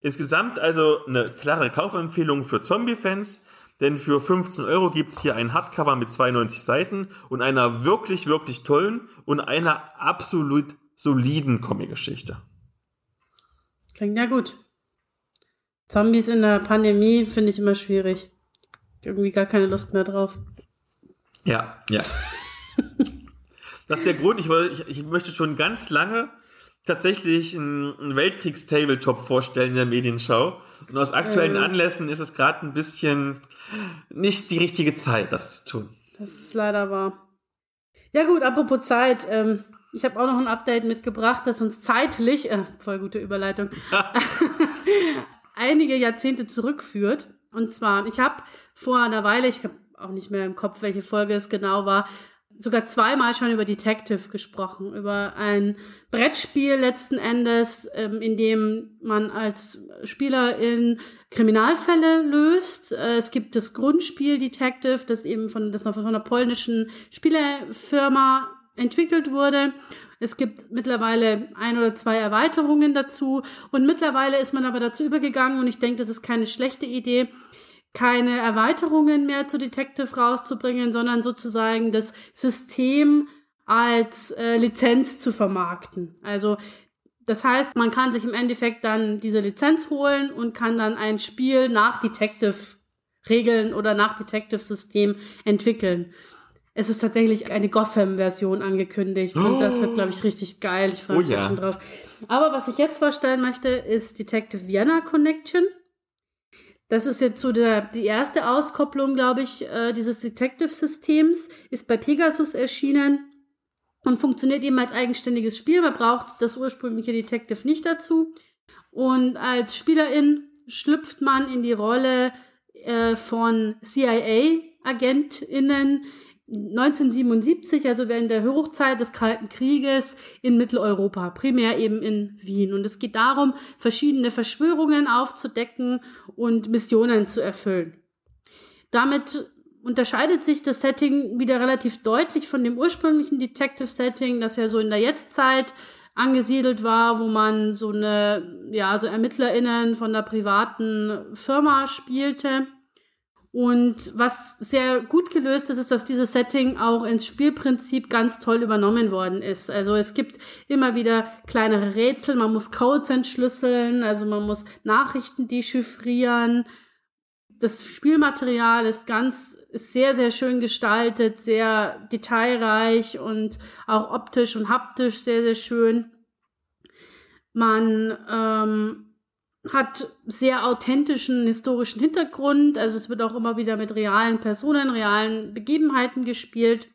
Speaker 2: Insgesamt also eine klare Kaufempfehlung für Zombie-Fans, denn für 15 Euro gibt es hier ein Hardcover mit 92 Seiten und einer wirklich, wirklich tollen und einer absolut soliden Comic-Geschichte.
Speaker 3: Klingt ja gut. Zombies in der Pandemie finde ich immer schwierig. Irgendwie gar keine Lust mehr drauf.
Speaker 2: Ja, ja. [LAUGHS] das ist der Grund, ich, ich, ich möchte schon ganz lange tatsächlich einen Weltkriegs-Tabletop vorstellen in der Medienschau. Und aus aktuellen ähm. Anlässen ist es gerade ein bisschen nicht die richtige Zeit, das zu tun.
Speaker 3: Das ist leider wahr. Ja gut, apropos Zeit. Ähm, ich habe auch noch ein Update mitgebracht, das uns zeitlich, äh, voll gute Überleitung, [LAUGHS] einige Jahrzehnte zurückführt. Und zwar, ich habe vor einer Weile, ich habe auch nicht mehr im Kopf, welche Folge es genau war, sogar zweimal schon über Detective gesprochen, über ein Brettspiel letzten Endes, ähm, in dem man als Spieler in Kriminalfälle löst. Äh, es gibt das Grundspiel Detective, das eben von, das noch von einer polnischen Spielefirma entwickelt wurde. Es gibt mittlerweile ein oder zwei Erweiterungen dazu und mittlerweile ist man aber dazu übergegangen und ich denke, das ist keine schlechte Idee, keine Erweiterungen mehr zu Detective rauszubringen, sondern sozusagen das System als äh, Lizenz zu vermarkten. Also das heißt, man kann sich im Endeffekt dann diese Lizenz holen und kann dann ein Spiel nach Detective-Regeln oder nach Detective-System entwickeln. Es ist tatsächlich eine Gotham-Version angekündigt und das wird, glaube ich, richtig geil. Ich freue mich oh, ja. schon drauf. Aber was ich jetzt vorstellen möchte, ist Detective Vienna Connection. Das ist jetzt so der, die erste Auskopplung, glaube ich, äh, dieses Detective-Systems. Ist bei Pegasus erschienen und funktioniert eben als eigenständiges Spiel. Man braucht das ursprüngliche Detective nicht dazu. Und als Spielerin schlüpft man in die Rolle äh, von CIA-AgentInnen, 1977, also während der Hochzeit des Kalten Krieges in Mitteleuropa, primär eben in Wien. Und es geht darum, verschiedene Verschwörungen aufzudecken und Missionen zu erfüllen. Damit unterscheidet sich das Setting wieder relativ deutlich von dem ursprünglichen Detective-Setting, das ja so in der Jetztzeit angesiedelt war, wo man so eine, ja, so ErmittlerInnen von der privaten Firma spielte. Und was sehr gut gelöst ist, ist, dass dieses Setting auch ins Spielprinzip ganz toll übernommen worden ist. Also es gibt immer wieder kleinere Rätsel, man muss Codes entschlüsseln, also man muss Nachrichten dechiffrieren. Das Spielmaterial ist ganz, ist sehr, sehr schön gestaltet, sehr detailreich und auch optisch und haptisch sehr, sehr schön. Man ähm, hat sehr authentischen historischen Hintergrund. Also es wird auch immer wieder mit realen Personen, realen Begebenheiten gespielt.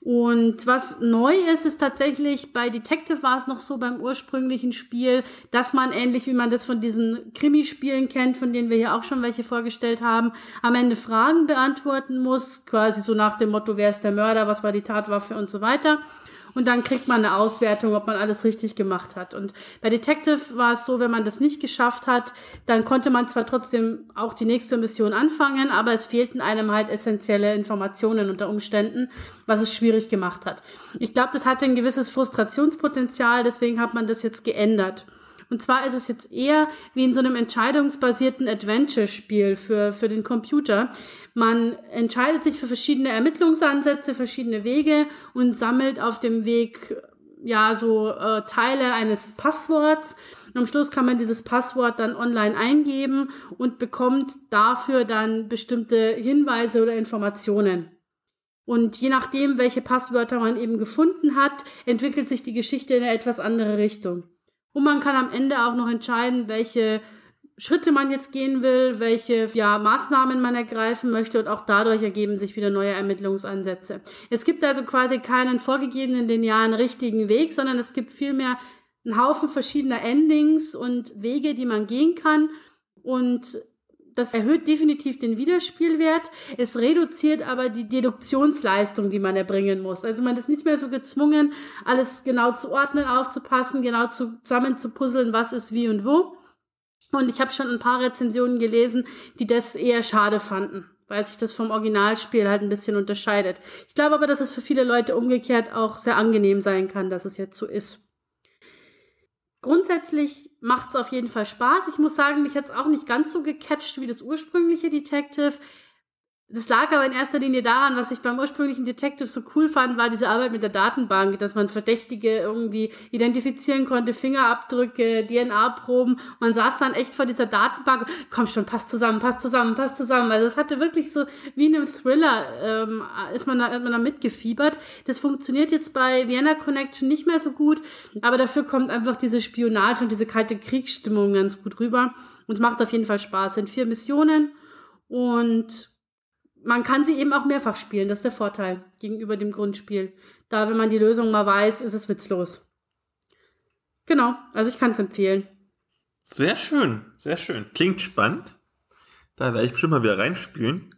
Speaker 3: Und was neu ist, ist tatsächlich, bei Detective war es noch so beim ursprünglichen Spiel, dass man ähnlich wie man das von diesen Krimispielen kennt, von denen wir hier auch schon welche vorgestellt haben, am Ende Fragen beantworten muss, quasi so nach dem Motto, wer ist der Mörder, was war die Tatwaffe und so weiter und dann kriegt man eine Auswertung, ob man alles richtig gemacht hat. Und bei Detective war es so, wenn man das nicht geschafft hat, dann konnte man zwar trotzdem auch die nächste Mission anfangen, aber es fehlten einem halt essentielle Informationen unter Umständen, was es schwierig gemacht hat. Ich glaube, das hatte ein gewisses Frustrationspotenzial, deswegen hat man das jetzt geändert. Und zwar ist es jetzt eher wie in so einem entscheidungsbasierten Adventure-Spiel für, für den Computer. Man entscheidet sich für verschiedene Ermittlungsansätze, verschiedene Wege und sammelt auf dem Weg ja so äh, Teile eines Passworts. Und am Schluss kann man dieses Passwort dann online eingeben und bekommt dafür dann bestimmte Hinweise oder Informationen. Und je nachdem, welche Passwörter man eben gefunden hat, entwickelt sich die Geschichte in eine etwas andere Richtung. Und man kann am Ende auch noch entscheiden, welche Schritte man jetzt gehen will, welche ja, Maßnahmen man ergreifen möchte und auch dadurch ergeben sich wieder neue Ermittlungsansätze. Es gibt also quasi keinen vorgegebenen linearen richtigen Weg, sondern es gibt vielmehr einen Haufen verschiedener Endings und Wege, die man gehen kann und das erhöht definitiv den Wiederspielwert. Es reduziert aber die Deduktionsleistung, die man erbringen muss. Also man ist nicht mehr so gezwungen, alles genau zu ordnen, aufzupassen, genau zusammen zu puzzeln, was ist wie und wo. Und ich habe schon ein paar Rezensionen gelesen, die das eher schade fanden. weil sich das vom Originalspiel halt ein bisschen unterscheidet. Ich glaube aber, dass es für viele Leute umgekehrt auch sehr angenehm sein kann, dass es jetzt so ist. Grundsätzlich macht es auf jeden Fall Spaß. Ich muss sagen, mich hat es auch nicht ganz so gecatcht wie das ursprüngliche Detective. Das lag aber in erster Linie daran, was ich beim ursprünglichen Detective so cool fand, war diese Arbeit mit der Datenbank, dass man Verdächtige irgendwie identifizieren konnte, Fingerabdrücke, DNA-Proben. Man saß dann echt vor dieser Datenbank, komm schon, passt zusammen, passt zusammen, passt zusammen. Also es hatte wirklich so wie in einem Thriller, ähm, ist man da, hat man da mitgefiebert. Das funktioniert jetzt bei Vienna Connection nicht mehr so gut, aber dafür kommt einfach diese Spionage und diese kalte Kriegsstimmung ganz gut rüber und macht auf jeden Fall Spaß. Es sind vier Missionen und man kann sie eben auch mehrfach spielen. Das ist der Vorteil gegenüber dem Grundspiel. Da, wenn man die Lösung mal weiß, ist es witzlos. Genau, also ich kann es empfehlen.
Speaker 2: Sehr schön, sehr schön. Klingt spannend. Da werde ich bestimmt mal wieder reinspielen.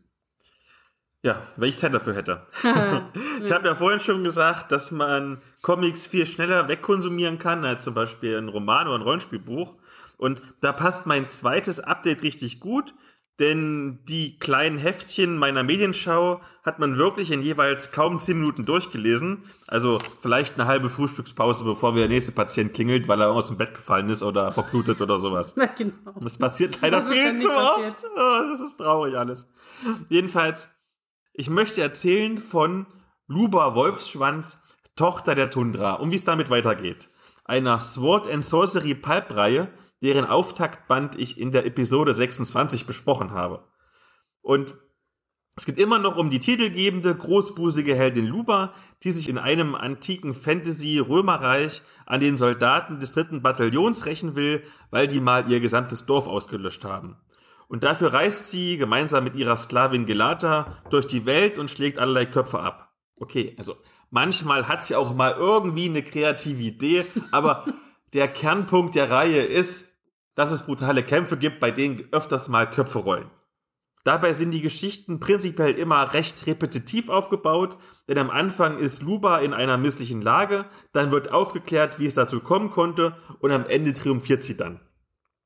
Speaker 2: Ja, wenn ich Zeit dafür hätte. [LAUGHS] [LAUGHS] ich habe ja vorhin schon gesagt, dass man Comics viel schneller wegkonsumieren kann als zum Beispiel ein Roman oder ein Rollenspielbuch. Und da passt mein zweites Update richtig gut denn die kleinen Heftchen meiner Medienschau hat man wirklich in jeweils kaum zehn Minuten durchgelesen. Also vielleicht eine halbe Frühstückspause, bevor der nächste Patient klingelt, weil er aus dem Bett gefallen ist oder verblutet oder sowas. [LAUGHS] Ja, genau. Das passiert leider das viel zu oft. Oh, das ist traurig alles. Jedenfalls, ich möchte erzählen von Luba Wolfsschwanz, Tochter der Tundra, und wie es damit weitergeht. Einer Sword and Sorcery Pulp-Reihe, deren Auftaktband ich in der Episode 26 besprochen habe. Und es geht immer noch um die titelgebende, großbusige Heldin Luba, die sich in einem antiken Fantasy-Römerreich an den Soldaten des dritten Bataillons rächen will, weil die mal ihr gesamtes Dorf ausgelöscht haben. Und dafür reist sie gemeinsam mit ihrer Sklavin Gelata durch die Welt und schlägt allerlei Köpfe ab. Okay, also manchmal hat sie auch mal irgendwie eine kreative Idee, aber der Kernpunkt der Reihe ist, dass es brutale Kämpfe gibt, bei denen öfters mal Köpfe rollen. Dabei sind die Geschichten prinzipiell immer recht repetitiv aufgebaut, denn am Anfang ist Luba in einer misslichen Lage, dann wird aufgeklärt, wie es dazu kommen konnte und am Ende triumphiert sie dann.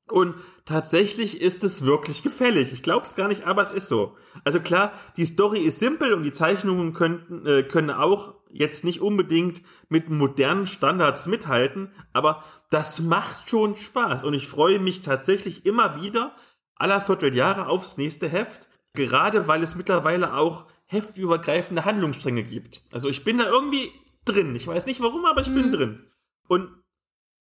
Speaker 2: Und tatsächlich ist es wirklich gefällig. Ich glaube es gar nicht, aber es ist so. Also klar, die Story ist simpel und die Zeichnungen könnten, äh, können auch jetzt nicht unbedingt mit modernen Standards mithalten, aber das macht schon Spaß und ich freue mich tatsächlich immer wieder aller Vierteljahre aufs nächste Heft, gerade weil es mittlerweile auch heftübergreifende Handlungsstränge gibt. Also ich bin da irgendwie drin. Ich weiß nicht warum, aber ich mhm. bin drin. Und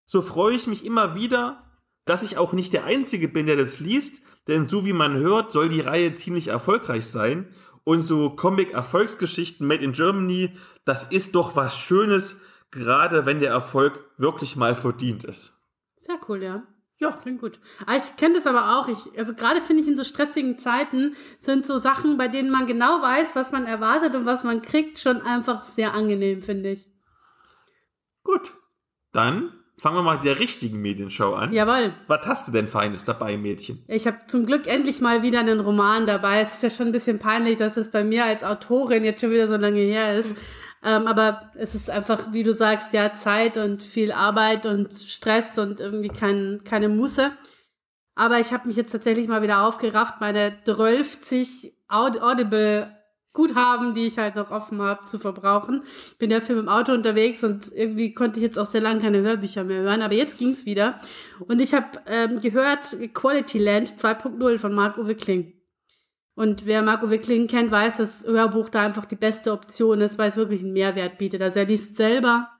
Speaker 2: so freue ich mich immer wieder dass ich auch nicht der Einzige bin, der das liest, denn so wie man hört, soll die Reihe ziemlich erfolgreich sein. Und so Comic-Erfolgsgeschichten made in Germany, das ist doch was Schönes, gerade wenn der Erfolg wirklich mal verdient ist.
Speaker 3: Sehr cool, ja. Ja, klingt gut. Aber ich kenne das aber auch. Ich, also gerade finde ich in so stressigen Zeiten sind so Sachen, bei denen man genau weiß, was man erwartet und was man kriegt, schon einfach sehr angenehm, finde ich.
Speaker 2: Gut. Dann fangen wir mal mit der richtigen Medienschau an.
Speaker 3: Jawohl.
Speaker 2: Was hast du denn Feines dabei, Mädchen?
Speaker 3: Ich habe zum Glück endlich mal wieder einen Roman dabei. Es ist ja schon ein bisschen peinlich, dass es bei mir als Autorin jetzt schon wieder so lange her ist. ähm, aber es ist einfach, wie du sagst, ja, Zeit und viel Arbeit und Stress und irgendwie kein, keine Muße. Aber ich habe mich jetzt tatsächlich mal wieder aufgerafft, meine 12 Audible Guthaben, die ich halt noch offen habe, zu verbrauchen. Ich bin viel mit dem Auto unterwegs und irgendwie konnte ich jetzt auch sehr lange keine Hörbücher mehr hören, aber jetzt ging's wieder. Und ich habe ähm, gehört Quality Land 2.0 von Marc-Uwe Kling. Und wer Marc-Uwe Kling kennt, weiß, dass Hörbuch da einfach die beste Option ist, weil es wirklich einen Mehrwert bietet. Also er liest selber.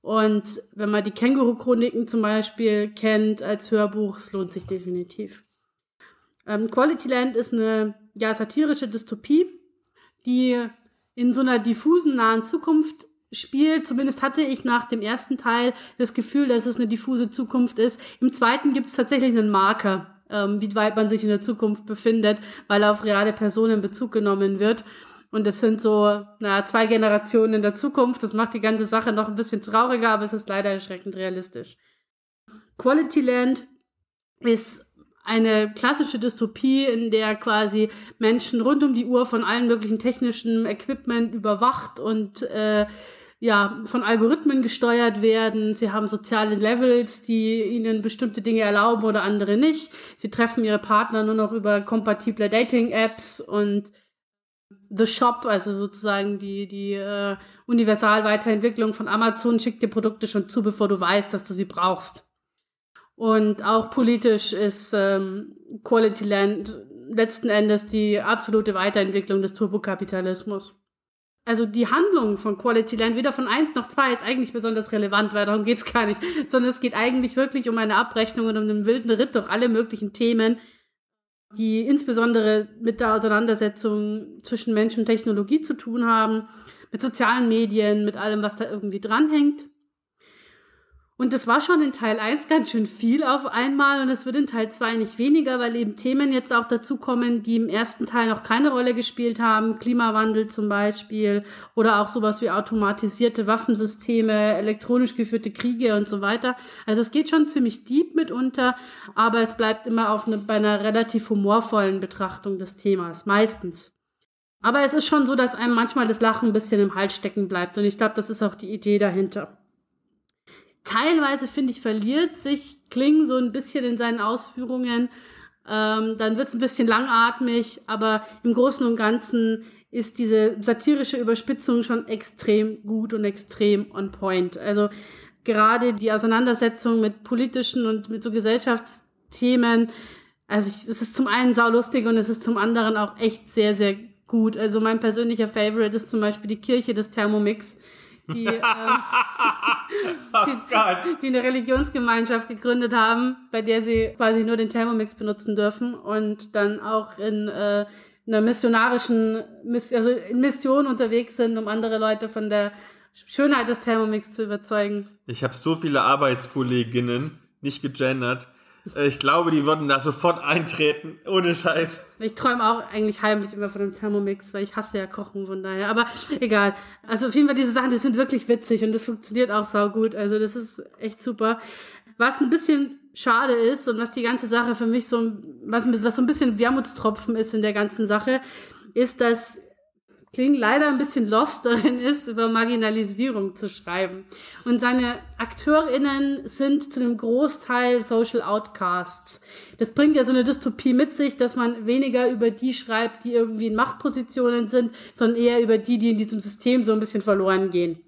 Speaker 3: Und wenn man die Känguru-Chroniken zum Beispiel kennt als Hörbuch, es lohnt sich definitiv. Ähm, Quality Land ist eine ja, satirische Dystopie die in so einer diffusen nahen Zukunft spielt. Zumindest hatte ich nach dem ersten Teil das Gefühl, dass es eine diffuse Zukunft ist. Im zweiten gibt es tatsächlich einen Marker, ähm, wie weit man sich in der Zukunft befindet, weil auf reale Personen Bezug genommen wird. Und es sind so na, zwei Generationen in der Zukunft. Das macht die ganze Sache noch ein bisschen trauriger, aber es ist leider erschreckend realistisch. Quality Land ist eine klassische Dystopie, in der quasi Menschen rund um die Uhr von allen möglichen technischen Equipment überwacht und äh, ja, von Algorithmen gesteuert werden. Sie haben soziale Levels, die ihnen bestimmte Dinge erlauben oder andere nicht. Sie treffen ihre Partner nur noch über kompatible Dating-Apps und The Shop, also sozusagen die, die äh, Universal-Weiterentwicklung von Amazon, schickt dir Produkte schon zu, bevor du weißt, dass du sie brauchst. Und auch politisch ist ähm, Quality Land letzten Endes die absolute Weiterentwicklung des Turbokapitalismus. Also die Handlung von Quality Land, weder von eins noch zwei, ist eigentlich besonders relevant, weil darum geht's gar nicht, [LAUGHS] sondern es geht eigentlich wirklich um eine Abrechnung und um einen wilden Ritt durch alle möglichen Themen, die insbesondere mit der Auseinandersetzung zwischen Mensch und Technologie zu tun haben, mit sozialen Medien, mit allem, was da irgendwie dranhängt. Und das war schon in Teil 1 ganz schön viel auf einmal und es wird in Teil 2 nicht weniger, weil eben Themen jetzt auch dazu kommen, die im ersten Teil noch keine Rolle gespielt haben. Klimawandel zum Beispiel oder auch sowas wie automatisierte Waffensysteme, elektronisch geführte Kriege und so weiter. Also es geht schon ziemlich deep mitunter, aber es bleibt immer auf eine, bei einer relativ humorvollen Betrachtung des Themas, meistens. Aber es ist schon so, dass einem manchmal das Lachen ein bisschen im Hals stecken bleibt und ich glaube, das ist auch die Idee dahinter teilweise, finde ich, verliert sich Kling so ein bisschen in seinen Ausführungen. Ähm, dann wird es ein bisschen langatmig, aber im Großen und Ganzen ist diese satirische Überspitzung schon extrem gut und extrem on point. Also gerade die Auseinandersetzung mit politischen und mit so Gesellschaftsthemen, also ich, es ist zum einen saulustig und es ist zum anderen auch echt sehr, sehr gut. Also mein persönlicher Favorite ist zum Beispiel die Kirche des Thermomix die, ähm, [LAUGHS]
Speaker 2: oh
Speaker 3: die, die, eine Religionsgemeinschaft gegründet haben, bei der sie quasi nur den Thermomix benutzen dürfen und dann auch in äh, einer missionarischen, also in Mission unterwegs sind, um andere Leute von der Schönheit des Thermomix zu überzeugen.
Speaker 2: Ich habe so viele Arbeitskolleginnen, nicht gegendert, ich glaube, die würden da sofort eintreten, ohne Scheiß.
Speaker 3: Ich träume auch eigentlich heimlich immer von dem Thermomix, weil ich hasse ja Kochen von daher. Aber egal. Also auf jeden Fall diese Sachen, die sind wirklich witzig und das funktioniert auch saugut. Also das ist echt super. Was ein bisschen schade ist und was die ganze Sache für mich so, was, was so ein bisschen Wermutstropfen ist in der ganzen Sache, ist, dass Kling leider ein bisschen lost darin ist, über Marginalisierung zu schreiben. Und seine AkteurInnen sind zu einem Großteil Social Outcasts. Das bringt ja so eine Dystopie mit sich, dass man weniger über die schreibt, die irgendwie in Machtpositionen sind, sondern eher über die, die in diesem System so ein bisschen verloren gehen.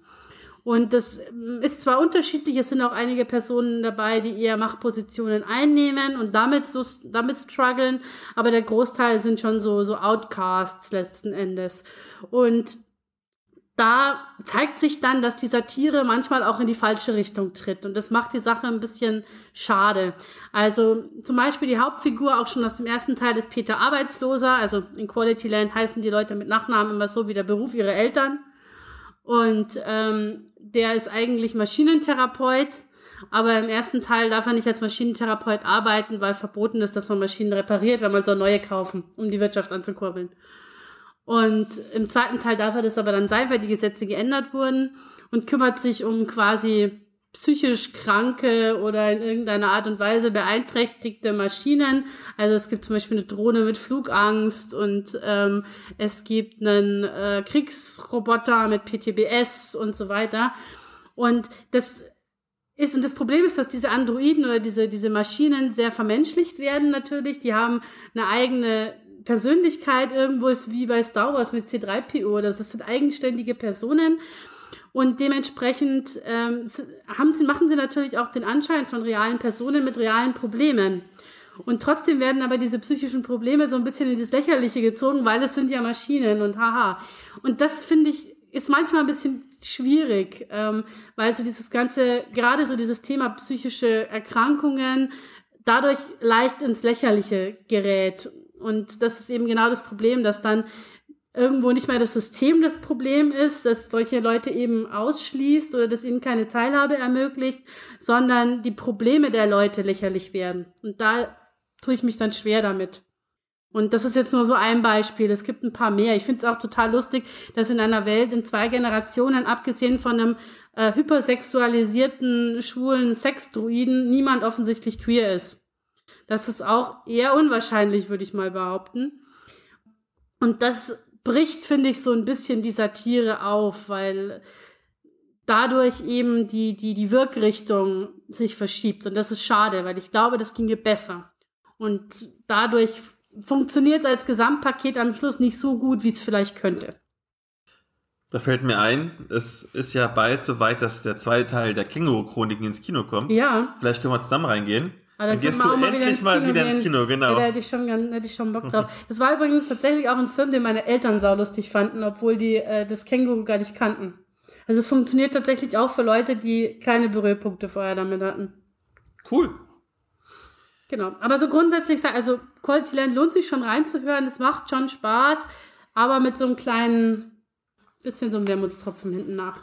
Speaker 3: Und das ähm, ist zwar unterschiedlich, es sind auch einige Personen dabei, die eher Machtpositionen einnehmen und damit so, damit strugglen, aber der Großteil sind schon so, so Outcasts letzten Endes. Und da zeigt sich dann, dass die Satire manchmal auch in die falsche Richtung tritt. Und das macht die Sache ein bisschen schade. Also zum Beispiel die Hauptfigur auch schon aus dem ersten Teil ist Peter Arbeitsloser. Also in Quality Land heißen die Leute mit Nachnamen immer so wie der Beruf ihrer Eltern. Und ähm, der ist eigentlich Maschinentherapeut, aber im ersten Teil darf er nicht als Maschinentherapeut arbeiten, weil verboten ist, dass man Maschinen repariert, weil man soll neue kaufen, um die Wirtschaft anzukurbeln. Und im zweiten Teil darf er das aber dann sein, weil die Gesetze geändert wurden und kümmert sich um quasi psychisch kranke oder in irgendeiner Art und Weise beeinträchtigte Maschinen. Also es gibt zum Beispiel eine Drohne mit Flugangst und ähm, es gibt einen äh, Kriegsroboter mit PTBS und so weiter. Und das ist, und das Problem ist, dass diese Androiden oder diese, diese Maschinen sehr vermenschlicht werden natürlich. Die haben eine eigene Persönlichkeit irgendwo ist wie bei Star Wars mit C3PO. Das sind eigenständige Personen. Und dementsprechend ähm, haben sie, machen sie natürlich auch den Anschein von realen Personen mit realen Problemen. Und trotzdem werden aber diese psychischen Probleme so ein bisschen in das Lächerliche gezogen, weil es sind ja Maschinen und haha. Und das finde ich ist manchmal ein bisschen schwierig, ähm, weil so dieses ganze, gerade so dieses Thema psychische Erkrankungen dadurch leicht ins Lächerliche gerät. Und das ist eben genau das Problem, dass dann irgendwo nicht mehr das System das Problem ist, das solche Leute eben ausschließt oder das ihnen keine Teilhabe ermöglicht, sondern die Probleme der Leute lächerlich werden. Und da tue ich mich dann schwer damit. Und das ist jetzt nur so ein Beispiel. Es gibt ein paar mehr. Ich finde es auch total lustig, dass in einer Welt in zwei Generationen, abgesehen von einem äh, hypersexualisierten, schwulen Sexdruiden, niemand offensichtlich queer ist. Das ist auch eher unwahrscheinlich, würde ich mal behaupten. Und das bricht, finde ich, so ein bisschen die Satire auf, weil dadurch eben die, die, die Wirkrichtung sich verschiebt. Und das ist schade, weil ich glaube, das ginge besser. Und dadurch funktioniert als Gesamtpaket am Schluss nicht so gut, wie es vielleicht könnte.
Speaker 2: Da fällt mir ein, es ist ja bald so weit, dass der zweite Teil der Känguru-Chroniken ins Kino kommt.
Speaker 3: Ja.
Speaker 2: Vielleicht können wir zusammen reingehen.
Speaker 3: Aber
Speaker 2: Dann gehst du endlich mal wieder ins Kino, genau.
Speaker 3: Ja, da hätte ich schon, hätte ich schon Bock drauf. [LAUGHS] Das war übrigens tatsächlich auch ein Film, den meine Eltern saulustig fanden, obwohl die äh, das Känguru gar nicht kannten. Also es funktioniert tatsächlich auch für Leute, die keine Berührpunkte vorher damit hatten.
Speaker 2: Cool.
Speaker 3: Genau. Aber so grundsätzlich, also Quality Land lohnt sich schon reinzuhören. Es macht schon Spaß, aber mit so einem kleinen bisschen so einem Wermutstropfen hinten nach.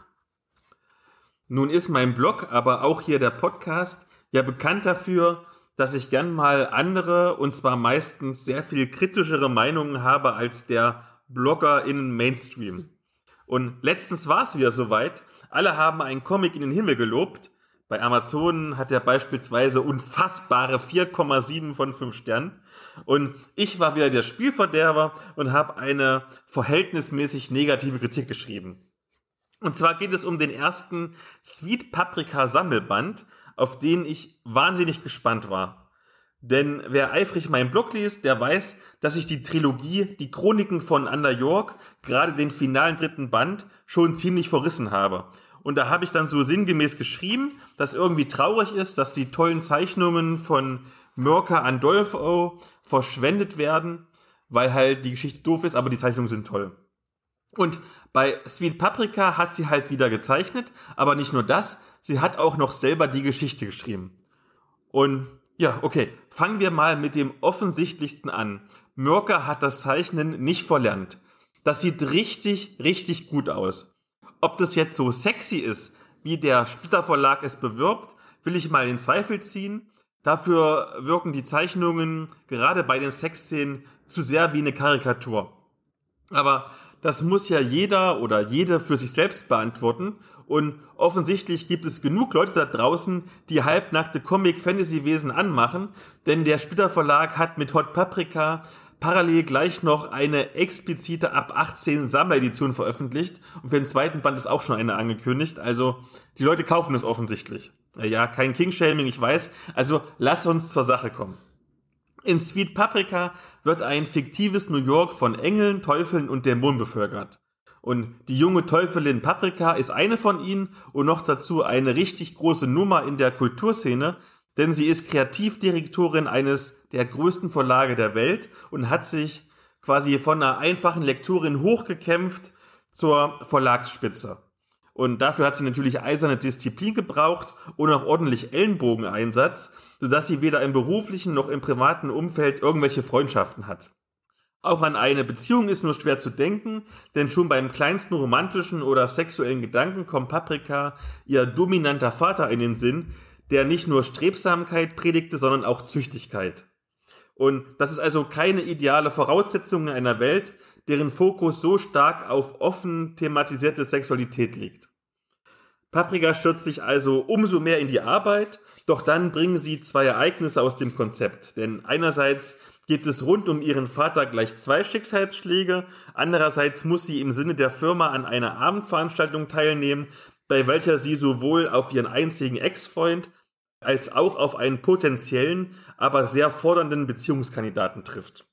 Speaker 2: Nun ist mein Blog, aber auch hier der Podcast ja bekannt dafür, dass ich gern mal andere und zwar meistens sehr viel kritischere Meinungen habe als der Blogger in Mainstream. Und letztens war es wieder soweit. Alle haben einen Comic in den Himmel gelobt. Bei Amazon hat er beispielsweise unfassbare 4,7 von 5 Sternen. Und ich war wieder der Spielverderber und habe eine verhältnismäßig negative Kritik geschrieben. Und zwar geht es um den ersten Sweet Paprika Sammelband, auf den ich wahnsinnig gespannt war. Denn wer eifrig meinen Blog liest, der weiß, dass ich die Trilogie Die Chroniken von Under York, gerade den finalen dritten Band, schon ziemlich verrissen habe. Und da habe ich dann so sinngemäß geschrieben, dass irgendwie traurig ist, dass die tollen Zeichnungen von Mörker Andolfo verschwendet werden, weil halt die Geschichte doof ist, aber die Zeichnungen sind toll. Und bei Sweet Paprika hat sie halt wieder gezeichnet, aber nicht nur das, sie hat auch noch selber die Geschichte geschrieben. Und ja, okay, fangen wir mal mit dem offensichtlichsten an. Mörker hat das Zeichnen nicht verlernt. Das sieht richtig, richtig gut aus. Ob das jetzt so sexy ist, wie der Splitter Verlag es bewirbt, will ich mal in Zweifel ziehen. Dafür wirken die Zeichnungen gerade bei den Sexszenen zu sehr wie eine Karikatur. Aber das muss ja jeder oder jede für sich selbst beantworten. Und offensichtlich gibt es genug Leute da draußen, die halbnackte Comic-Fantasy-Wesen anmachen, denn der Splitter Verlag hat mit Hot Paprika parallel gleich noch eine explizite ab 18 Sammleredition veröffentlicht und für den zweiten Band ist auch schon eine angekündigt. Also die Leute kaufen es offensichtlich. Ja, kein King-Shaming, ich weiß. Also lass uns zur Sache kommen. In Sweet Paprika wird ein fiktives New York von Engeln, Teufeln und Dämonen bevölkert. Und die junge Teufelin Paprika ist eine von ihnen und noch dazu eine richtig große Nummer in der Kulturszene, denn sie ist Kreativdirektorin eines der größten Verlage der Welt und hat sich quasi von einer einfachen Lektorin hochgekämpft zur Verlagsspitze. Und dafür hat sie natürlich eiserne Disziplin gebraucht und auch ordentlich Ellenbogeneinsatz, sodass sie weder im beruflichen noch im privaten Umfeld irgendwelche Freundschaften hat. Auch an eine Beziehung ist nur schwer zu denken, denn schon beim kleinsten romantischen oder sexuellen Gedanken kommt Paprika ihr dominanter Vater in den Sinn, der nicht nur Strebsamkeit predigte, sondern auch Züchtigkeit. Und das ist also keine ideale Voraussetzung in einer Welt, deren Fokus so stark auf offen thematisierte Sexualität liegt. Paprika stürzt sich also umso mehr in die Arbeit, doch dann bringen sie zwei Ereignisse aus dem Konzept. Denn einerseits gibt es rund um ihren Vater gleich zwei Schicksalsschläge, andererseits muss sie im Sinne der Firma an einer Abendveranstaltung teilnehmen, bei welcher sie sowohl auf ihren einzigen Ex-Freund als auch auf einen potenziellen, aber sehr fordernden Beziehungskandidaten trifft.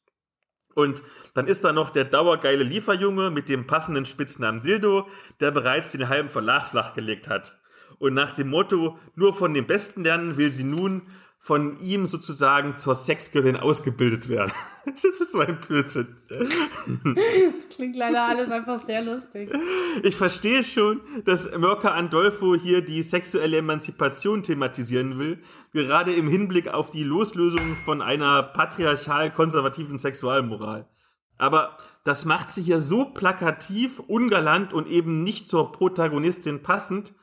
Speaker 2: Und dann ist da noch der dauergeile Lieferjunge mit dem passenden Spitznamen Dildo, der bereits den halben Verlag flachgelegt hat. Und nach dem Motto, nur von dem Besten lernen, will sie nun von ihm sozusagen zur Sexgöttin ausgebildet werden. [LAUGHS] Das ist so ein Blödsinn.
Speaker 3: Das klingt leider alles einfach sehr lustig.
Speaker 2: Ich verstehe schon, dass Mörker Andolfo hier die sexuelle Emanzipation thematisieren will, gerade im Hinblick auf die Loslösung von einer patriarchal-konservativen Sexualmoral. Aber das macht sie hier so plakativ, ungalant und eben nicht zur Protagonistin passend,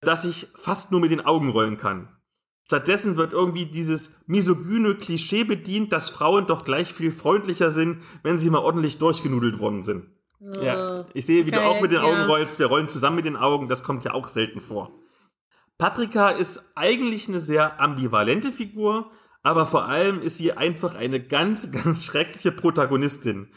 Speaker 2: dass ich fast nur mit den Augen rollen kann. Stattdessen wird irgendwie dieses misogyne Klischee bedient, dass Frauen doch gleich viel freundlicher sind, wenn sie mal ordentlich durchgenudelt worden sind. Ja, ich sehe, wie du
Speaker 3: Okay,
Speaker 2: auch mit den Augen
Speaker 3: ja.
Speaker 2: rollst. Wir rollen zusammen mit den Augen. Das kommt ja auch selten vor. Paprika ist eigentlich eine sehr ambivalente Figur, aber vor allem ist sie einfach eine ganz, [LAUGHS] ganz schreckliche Protagonistin.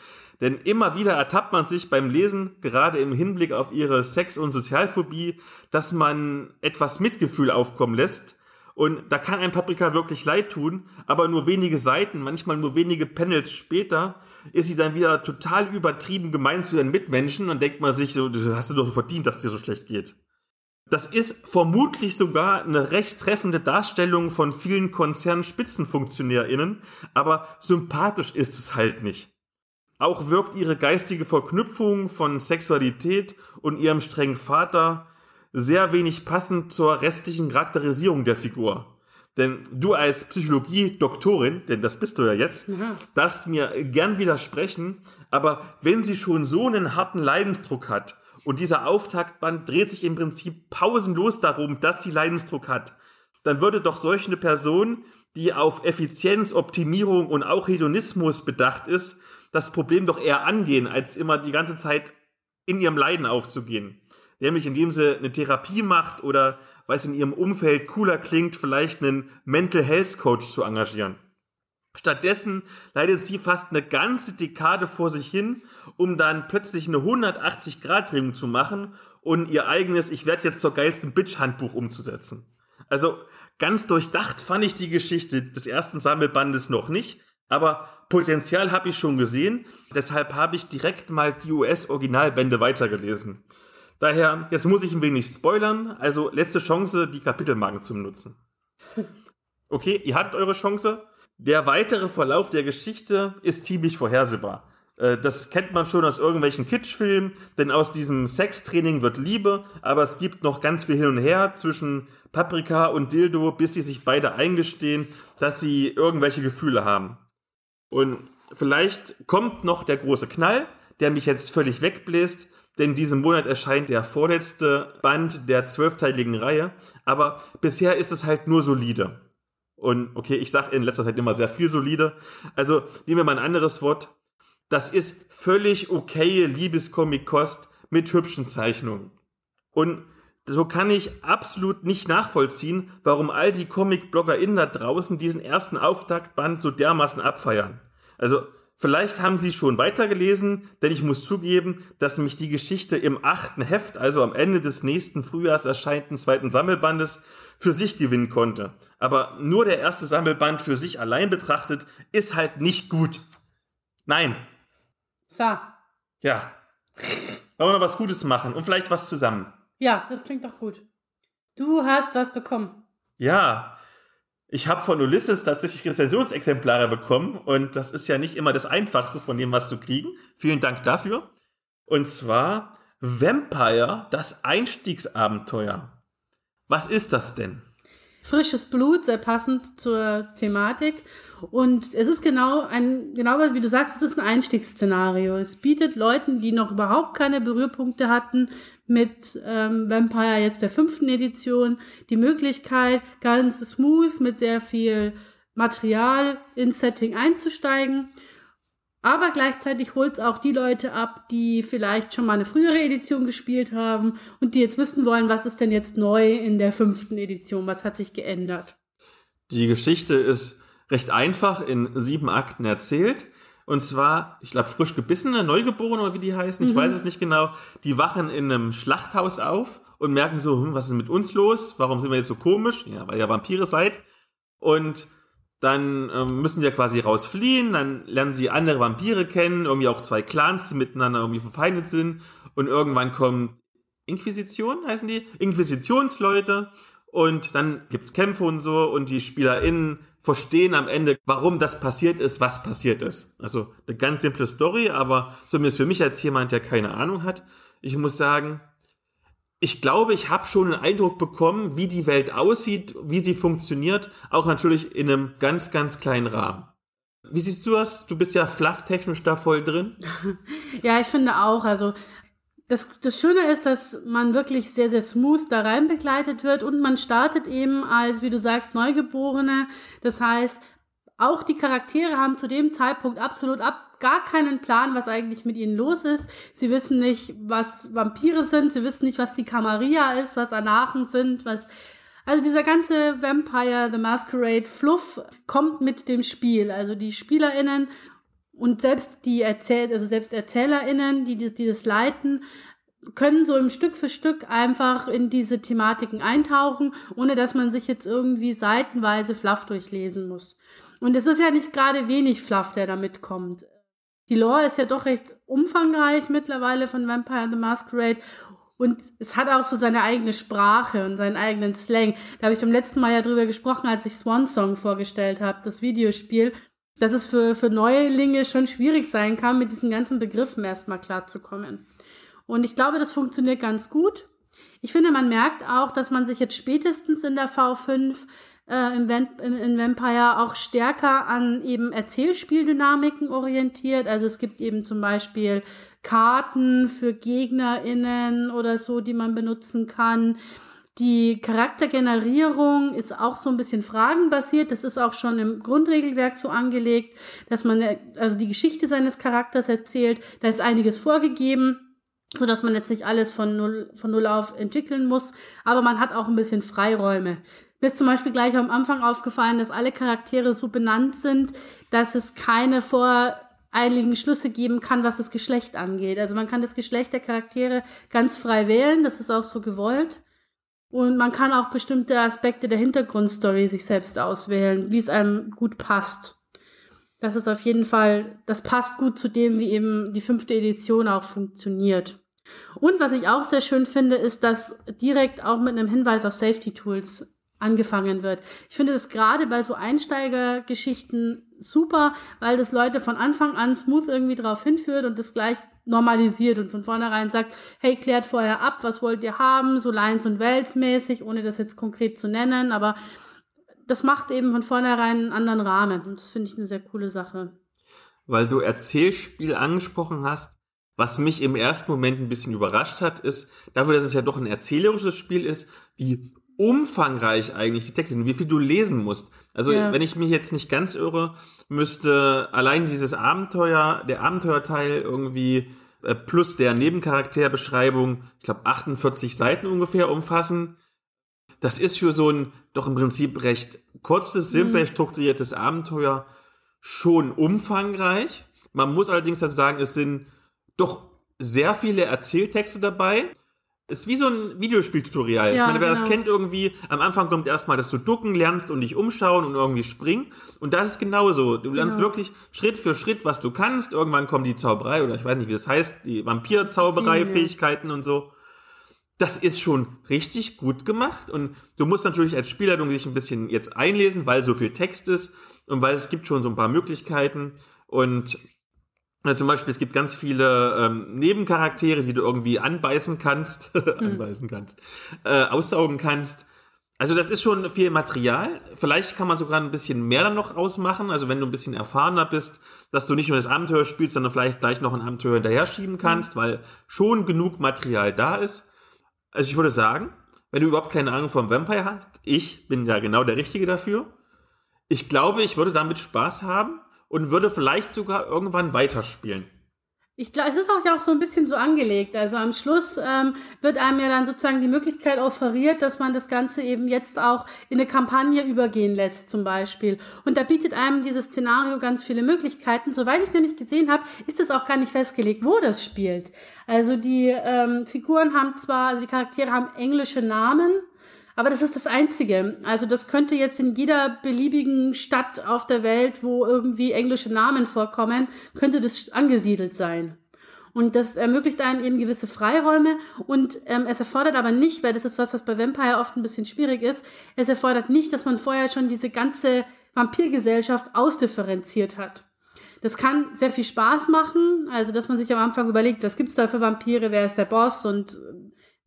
Speaker 2: Denn immer wieder ertappt man sich beim Lesen, gerade im Hinblick auf ihre Sex- und Sozialphobie, dass man etwas Mitgefühl aufkommen lässt. Und da kann ein Paprika wirklich leid tun, aber nur wenige Seiten, manchmal nur wenige Panels später, ist sie dann wieder total übertrieben gemein zu ihren Mitmenschen und denkt man sich so, das hast du doch verdient, dass dir so schlecht geht. Das ist vermutlich sogar eine recht treffende Darstellung von vielen Konzernspitzenfunktionärinnen, aber sympathisch ist es halt nicht. Auch wirkt ihre geistige Verknüpfung von Sexualität und ihrem strengen Vater sehr wenig passend zur restlichen Charakterisierung der Figur. Denn du als Psychologie-Doktorin, denn das bist du ja jetzt, ja. darfst mir gern widersprechen, aber wenn sie schon so einen harten Leidensdruck hat und dieser Auftaktband dreht sich im Prinzip pausenlos darum, dass sie Leidensdruck hat, dann würde doch solch eine Person, die auf Effizienz, Optimierung und auch Hedonismus bedacht ist, das Problem doch eher angehen, als immer die ganze Zeit in ihrem Leiden aufzugehen nämlich indem sie eine Therapie macht oder weil es in ihrem Umfeld cooler klingt, vielleicht einen Mental Health Coach zu engagieren. Stattdessen leidet sie fast eine ganze Dekade vor sich hin, um dann plötzlich eine 180-Grad-Drehung zu machen und ihr eigenes Ich werde jetzt zur geilsten Bitch-Handbuch umzusetzen. Also ganz durchdacht fand ich die Geschichte des ersten Sammelbandes noch nicht, aber Potenzial habe ich schon gesehen, deshalb habe ich direkt mal die US-Originalbände weitergelesen. Daher, jetzt muss ich ein wenig spoilern. Also letzte Chance, die Kapitelmarken zu benutzen. [LAUGHS] Okay, ihr hattet eure Chance. Der weitere Verlauf der Geschichte ist ziemlich vorhersehbar. Äh, das kennt man schon aus irgendwelchen Kitschfilmen, denn aus diesem Sextraining wird Liebe, aber es gibt noch ganz viel hin und her zwischen Paprika und Dildo, bis sie sich beide eingestehen, dass sie irgendwelche Gefühle haben. Und vielleicht kommt noch der große Knall, der mich jetzt völlig wegbläst, denn diesen Monat erscheint der vorletzte Band der zwölfteiligen Reihe, aber bisher ist es halt nur solide. Und okay, ich sage in letzter Zeit immer sehr viel solide. Also nehmen wir mal ein anderes Wort. Das ist völlig okay Liebescomic-Kost mit hübschen Zeichnungen. Und so kann ich absolut nicht nachvollziehen, warum all die Comic-BloggerInnen da draußen diesen ersten Auftaktband so dermaßen abfeiern. Also Vielleicht haben Sie schon weitergelesen, denn ich muss zugeben, dass mich die Geschichte im achten Heft, also am Ende des nächsten Frühjahrs erscheinenden zweiten Sammelbandes, für sich gewinnen konnte. Aber nur der erste Sammelband für sich allein betrachtet ist halt nicht gut. Nein.
Speaker 3: So.
Speaker 2: Ja. Wollen wir mal was Gutes machen und vielleicht was zusammen?
Speaker 3: Ja, das klingt doch gut. Du hast was bekommen.
Speaker 2: Ja, ich habe von Ulysses tatsächlich Rezensionsexemplare bekommen und das ist ja nicht immer das Einfachste von dem, was zu kriegen. Vielen Dank dafür. Und zwar Vampire, das Einstiegsabenteuer. Was ist das denn?
Speaker 3: Frisches Blut, sehr passend zur Thematik. Und es ist genau ein, genau wie du sagst, es ist ein Einstiegsszenario. Es bietet Leuten, die noch überhaupt keine Berührpunkte hatten mit ähm, Vampire jetzt der fünften Edition, die Möglichkeit, ganz smooth mit sehr viel Material ins Setting einzusteigen. Aber gleichzeitig holt es auch die Leute ab, die vielleicht schon mal eine frühere Edition gespielt haben und die jetzt wissen wollen, was ist denn jetzt neu in der fünften Edition, was hat sich geändert.
Speaker 2: Die Geschichte ist recht einfach in sieben Akten erzählt. Und zwar, ich glaube, frisch gebissene, Neugeborene oder wie die heißen, ich mhm. weiß es nicht genau, die wachen in einem Schlachthaus auf und merken so, hm, was ist mit uns los? Warum sind wir jetzt so komisch? Ja, weil ihr Vampire seid. Und dann ähm, müssen sie ja quasi rausfliehen, dann lernen sie andere Vampire kennen, irgendwie auch zwei Clans, die miteinander irgendwie verfeindet sind. Und irgendwann kommen Inquisition, heißen die? Inquisitionsleute. Und dann gibt's Kämpfe und so und die SpielerInnen verstehen am Ende, warum das passiert ist, was passiert ist. Also eine ganz simple Story, aber zumindest für mich als jemand, der keine Ahnung hat, ich muss sagen, ich glaube, ich habe schon einen Eindruck bekommen, wie die Welt aussieht, wie sie funktioniert, auch natürlich in einem ganz, ganz kleinen Rahmen. Wie siehst du das? Du bist ja flufftechnisch da voll drin. [LAUGHS]
Speaker 3: ja, ich finde auch. Also das, das Schöne ist, dass man wirklich sehr, sehr smooth da rein begleitet wird und man startet eben als, wie du sagst, Neugeborene. Das heißt, auch die Charaktere haben zu dem Zeitpunkt absolut ab, gar keinen Plan, was eigentlich mit ihnen los ist. Sie wissen nicht, was Vampire sind, sie wissen nicht, was die Camarilla ist, was Anarchen sind, was also dieser ganze Vampire the Masquerade Fluff kommt mit dem Spiel. Also die SpielerInnen und selbst die Erzähl also selbst ErzählerInnen, die, die, die das leiten, können so im Stück für Stück einfach in diese Thematiken eintauchen, ohne dass man sich jetzt irgendwie seitenweise Fluff durchlesen muss. Und es ist ja nicht gerade wenig Fluff, der da mitkommt. Die Lore ist ja doch recht umfangreich mittlerweile von Vampire the Masquerade und es hat auch so seine eigene Sprache und seinen eigenen Slang. Da habe ich beim letzten Mal ja drüber gesprochen, als ich Swan Song vorgestellt habe, das Videospiel, dass es für, für Neulinge schon schwierig sein kann, mit diesen ganzen Begriffen erstmal klarzukommen. Und ich glaube, das funktioniert ganz gut. Ich finde, man merkt auch, dass man sich jetzt spätestens in der V5 äh, im, in Vampire auch stärker an eben Erzählspieldynamiken orientiert. Also es gibt eben zum Beispiel Karten für GegnerInnen oder so, die man benutzen kann. Die Charaktergenerierung ist auch so ein bisschen fragenbasiert. Das ist auch schon im Grundregelwerk so angelegt, dass man also die Geschichte seines Charakters erzählt. Da ist einiges vorgegeben so dass man jetzt nicht alles von null, von null auf entwickeln muss, aber man hat auch ein bisschen Freiräume. Mir ist zum Beispiel gleich am Anfang aufgefallen, dass alle Charaktere so benannt sind, dass es keine voreiligen Schlüsse geben kann, was das Geschlecht angeht. Also man kann das Geschlecht der Charaktere ganz frei wählen, das ist auch so gewollt. Und man kann auch bestimmte Aspekte der Hintergrundstory sich selbst auswählen, wie es einem gut passt. Das ist auf jeden Fall, das passt gut zu dem, wie eben die fünfte Edition auch funktioniert. Und was ich auch sehr schön finde, ist, dass direkt auch mit einem Hinweis auf Safety Tools angefangen wird. Ich finde das gerade bei so Einsteigergeschichten super, weil das Leute von Anfang an smooth irgendwie drauf hinführt und das gleich normalisiert und von vornherein sagt, hey, klärt vorher ab, was wollt ihr haben, so Lines und Welts mäßig, ohne das jetzt konkret zu nennen, aber das macht eben von vornherein einen anderen Rahmen. Und das finde ich eine sehr coole Sache.
Speaker 2: Weil du Erzählspiel angesprochen hast, was mich im ersten Moment ein bisschen überrascht hat, ist, dafür, dass es ja doch ein erzählerisches Spiel ist, wie umfangreich eigentlich die Texte sind, wie viel du lesen musst. Also, ja. wenn ich mich jetzt nicht ganz irre, müsste allein dieses Abenteuer, der Abenteuerteil irgendwie äh, plus der Nebencharakterbeschreibung, ich glaube 48 Seiten ungefähr umfassen das ist für so ein doch im Prinzip recht kurzes, simpel mhm. strukturiertes Abenteuer schon umfangreich. Man muss allerdings dazu sagen, es sind doch sehr viele Erzähltexte dabei. Es ist wie so ein Videospieltutorial. Ja, ich meine, wer genau. das kennt irgendwie, am Anfang kommt erstmal, dass du ducken lernst und dich umschauen und irgendwie springen. Und das ist genauso. Du lernst genau. wirklich Schritt für Schritt, was du kannst. Irgendwann kommt die Zauberei oder ich weiß nicht, wie das heißt, die Vampirzauberei-Fähigkeiten und so das ist schon richtig gut gemacht und du musst natürlich als Spielleitung dich ein bisschen jetzt einlesen, weil so viel Text ist und weil es gibt schon so ein paar Möglichkeiten und ja, zum Beispiel, es gibt ganz viele ähm, Nebencharaktere, die du irgendwie anbeißen kannst, [LAUGHS] hm. anbeißen kannst, äh, aussaugen kannst. Also das ist schon viel Material. Vielleicht kann man sogar ein bisschen mehr dann noch ausmachen. Also wenn du ein bisschen erfahrener bist, dass du nicht nur das Abenteuer spielst, sondern vielleicht gleich noch ein Abenteuer hinterher schieben kannst, mhm. weil schon genug Material da ist. Also ich würde sagen, wenn du überhaupt keine Ahnung vom Vampire hast, ich bin ja genau der Richtige dafür. Ich glaube, ich würde damit Spaß haben und würde vielleicht sogar irgendwann weiterspielen.
Speaker 3: Ich glaube, es ist auch ja auch so ein bisschen so angelegt. Also am Schluss ähm, wird einem ja dann sozusagen die Möglichkeit offeriert, dass man das Ganze eben jetzt auch in eine Kampagne übergehen lässt, zum Beispiel. Und da bietet einem dieses Szenario ganz viele Möglichkeiten. Soweit ich nämlich gesehen habe, ist es auch gar nicht festgelegt, wo das spielt. Also die ähm, Figuren haben zwar, also die Charaktere haben englische Namen, aber das ist das Einzige. Also das könnte jetzt in jeder beliebigen Stadt auf der Welt, wo irgendwie englische Namen vorkommen, könnte das angesiedelt sein. Und das ermöglicht einem eben gewisse Freiräume und ähm, es erfordert aber nicht, weil das ist was, was bei Vampire oft ein bisschen schwierig ist, es erfordert nicht, dass man vorher schon diese ganze Vampirgesellschaft ausdifferenziert hat. Das kann sehr viel Spaß machen, also dass man sich am Anfang überlegt, was gibt's da für Vampire, wer ist der Boss und